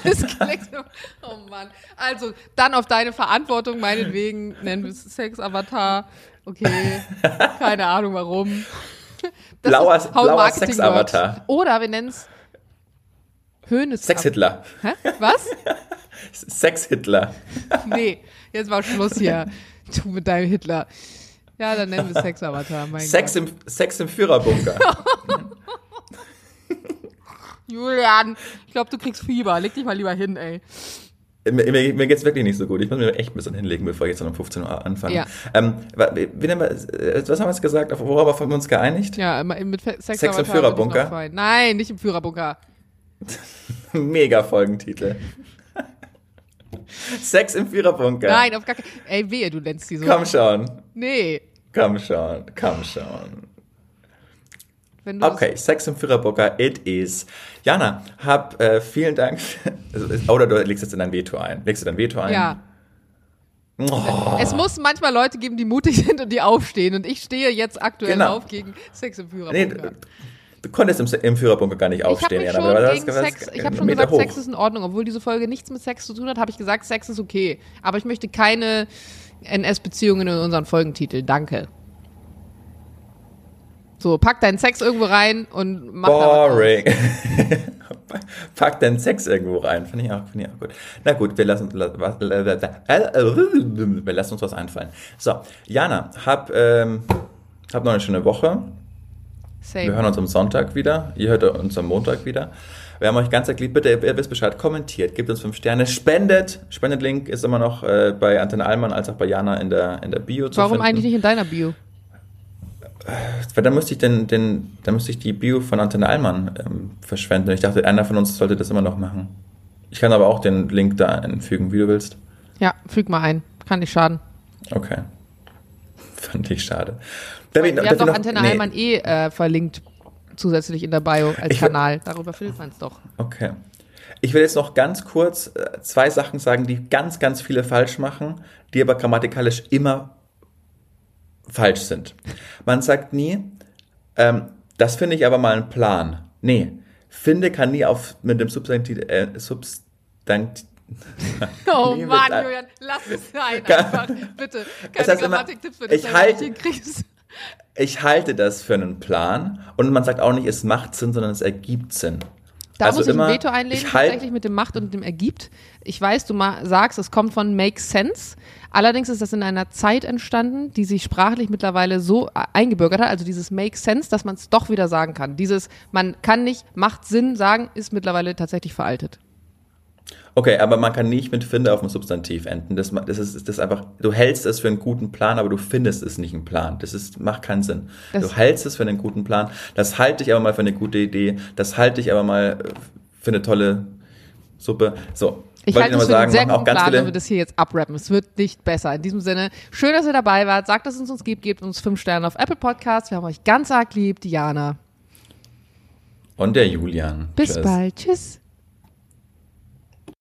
Das klingt so, oh Mann. Also, dann auf deine Verantwortung, meinetwegen, nennen wir es Sex-Avatar. Okay, keine Ahnung warum. Das Blauer- ist blauer Sex-Avatar. Oder wir nennen es Höhnes. Sex-Hitler. Hä? Was? Sex-Hitler. Nee, jetzt war Schluss hier. Du mit deinem Hitler. Ja, dann nennen wir Sex-Avatar. Sex Gott. im, Sex im Führerbunker. Julian, ich glaube, du kriegst Fieber. Leg dich mal lieber hin, ey. Mir mir, mir geht es wirklich nicht so gut. Ich muss mir echt ein bisschen hinlegen, bevor ich jetzt um 15 Uhr anfange. Ja. Ähm, wir, äh, was haben wir jetzt gesagt? Auf Worauf haben wir uns geeinigt? Ja, mit Sex, Sex im Führerbunker? Nein, nicht im Führerbunker. Mega Folgentitel. Sex im Führerbunker. Nein, auf gar keinen Ey, wehe, du nennst die so. Komm schon. Nee. Komm schon. Komm schon. Okay, Sex im Führerbunker, it is. Jana, hab äh, vielen Dank. Oder du legst jetzt in dein Veto ein. Legst du dein Veto ein? Ja. Oh, Es muss manchmal Leute geben, die mutig sind und die aufstehen. Und ich stehe jetzt aktuell Genau. auf gegen Sex im nee, Führerbunker. du, du konntest im, im Führerbunker gar nicht ich habe aufstehen. mich Jana, schon gegen Sex, gesagt, ich habe einen schon Meter gesagt, hoch. Sex ist in Ordnung. Obwohl diese Folge nichts mit Sex zu tun hat, habe ich gesagt, Sex ist okay. Aber ich möchte keine NS-Beziehungen in unseren Folgentitel. Danke. So, pack deinen Sex irgendwo rein und mach. Boring. Pack deinen Sex irgendwo rein. Finde ich, auch- finde ich auch gut. Na gut, wir lassen, wir lassen uns was einfallen. So, Jana, hab, ähm, hab noch eine schöne Woche. Wir Same. hören uns am Sonntag wieder. Ihr hört uns am Montag wieder. Wir haben euch ganz erklärt, bitte, ihr wisst Bescheid, kommentiert, gebt uns fünf Sterne, spendet. Spendet-Link ist immer noch äh, bei Antenne Allmann als auch bei Jana in der, in der Bio zu Warum finden. eigentlich nicht in deiner Bio? Weil dann müsste ich den, den, dann müsste ich die Bio von Antenne Allmann ähm, verschwenden. Ich dachte, einer von uns sollte das immer noch machen. Ich kann aber auch den Link da einfügen, wie du willst. Ja, füg mal ein. Kann nicht schaden. Okay. Fand ich schade. Wir haben doch noch- Antenne nee. Allmann eh äh, verlinkt zusätzlich in der Bio als Ich Kanal. Darüber findet man es doch. Okay. Ich will jetzt noch ganz kurz äh, zwei Sachen sagen, die ganz, ganz viele falsch machen, die aber grammatikalisch immer falsch sind. Man sagt nie, ähm, das finde ich aber mal ein Plan. Nee, finde kann nie auf mit dem Substantiv, äh, Substantiv Oh Nee, Mann, Julian, lass es sein einfach. Bitte. Keine heißt immer, Grammatiktipps für dich, ich halt- hinkriegst. ich halte das für einen Plan und man sagt auch nicht, es macht Sinn, sondern es ergibt Sinn. Da Also muss ich immer- ein Veto einlegen, ich halt- tatsächlich mit dem Macht und dem Ergibt. Ich weiß, du sagst, es kommt von Makes Sense. Allerdings ist das in einer Zeit entstanden, die sich sprachlich mittlerweile so äh, eingebürgert hat, also dieses Makes Sense, dass man es doch wieder sagen kann. Dieses, man kann nicht, macht Sinn sagen, ist mittlerweile tatsächlich veraltet. Okay, aber man kann nicht mit finde auf dem Substantiv enden. Das, das ist das einfach, du hältst es für einen guten Plan, aber du findest es nicht ein Plan. Das ist, macht keinen Sinn. Das- du hältst es für einen guten Plan. Das halte ich aber mal für eine gute Idee. Das halte ich aber mal äh, für eine tolle Suppe. So. Ich halte es für einen sehr guten Plan, wenn wir das hier jetzt abrappen. Es wird nicht besser. In diesem Sinne, schön, dass ihr dabei wart. Sagt, dass es uns gibt. Gebt uns fünf Sterne auf Apple Podcasts. Wir haben euch ganz arg lieb. Diana. Und der Julian. Bis Tschüss. bald. Tschüss.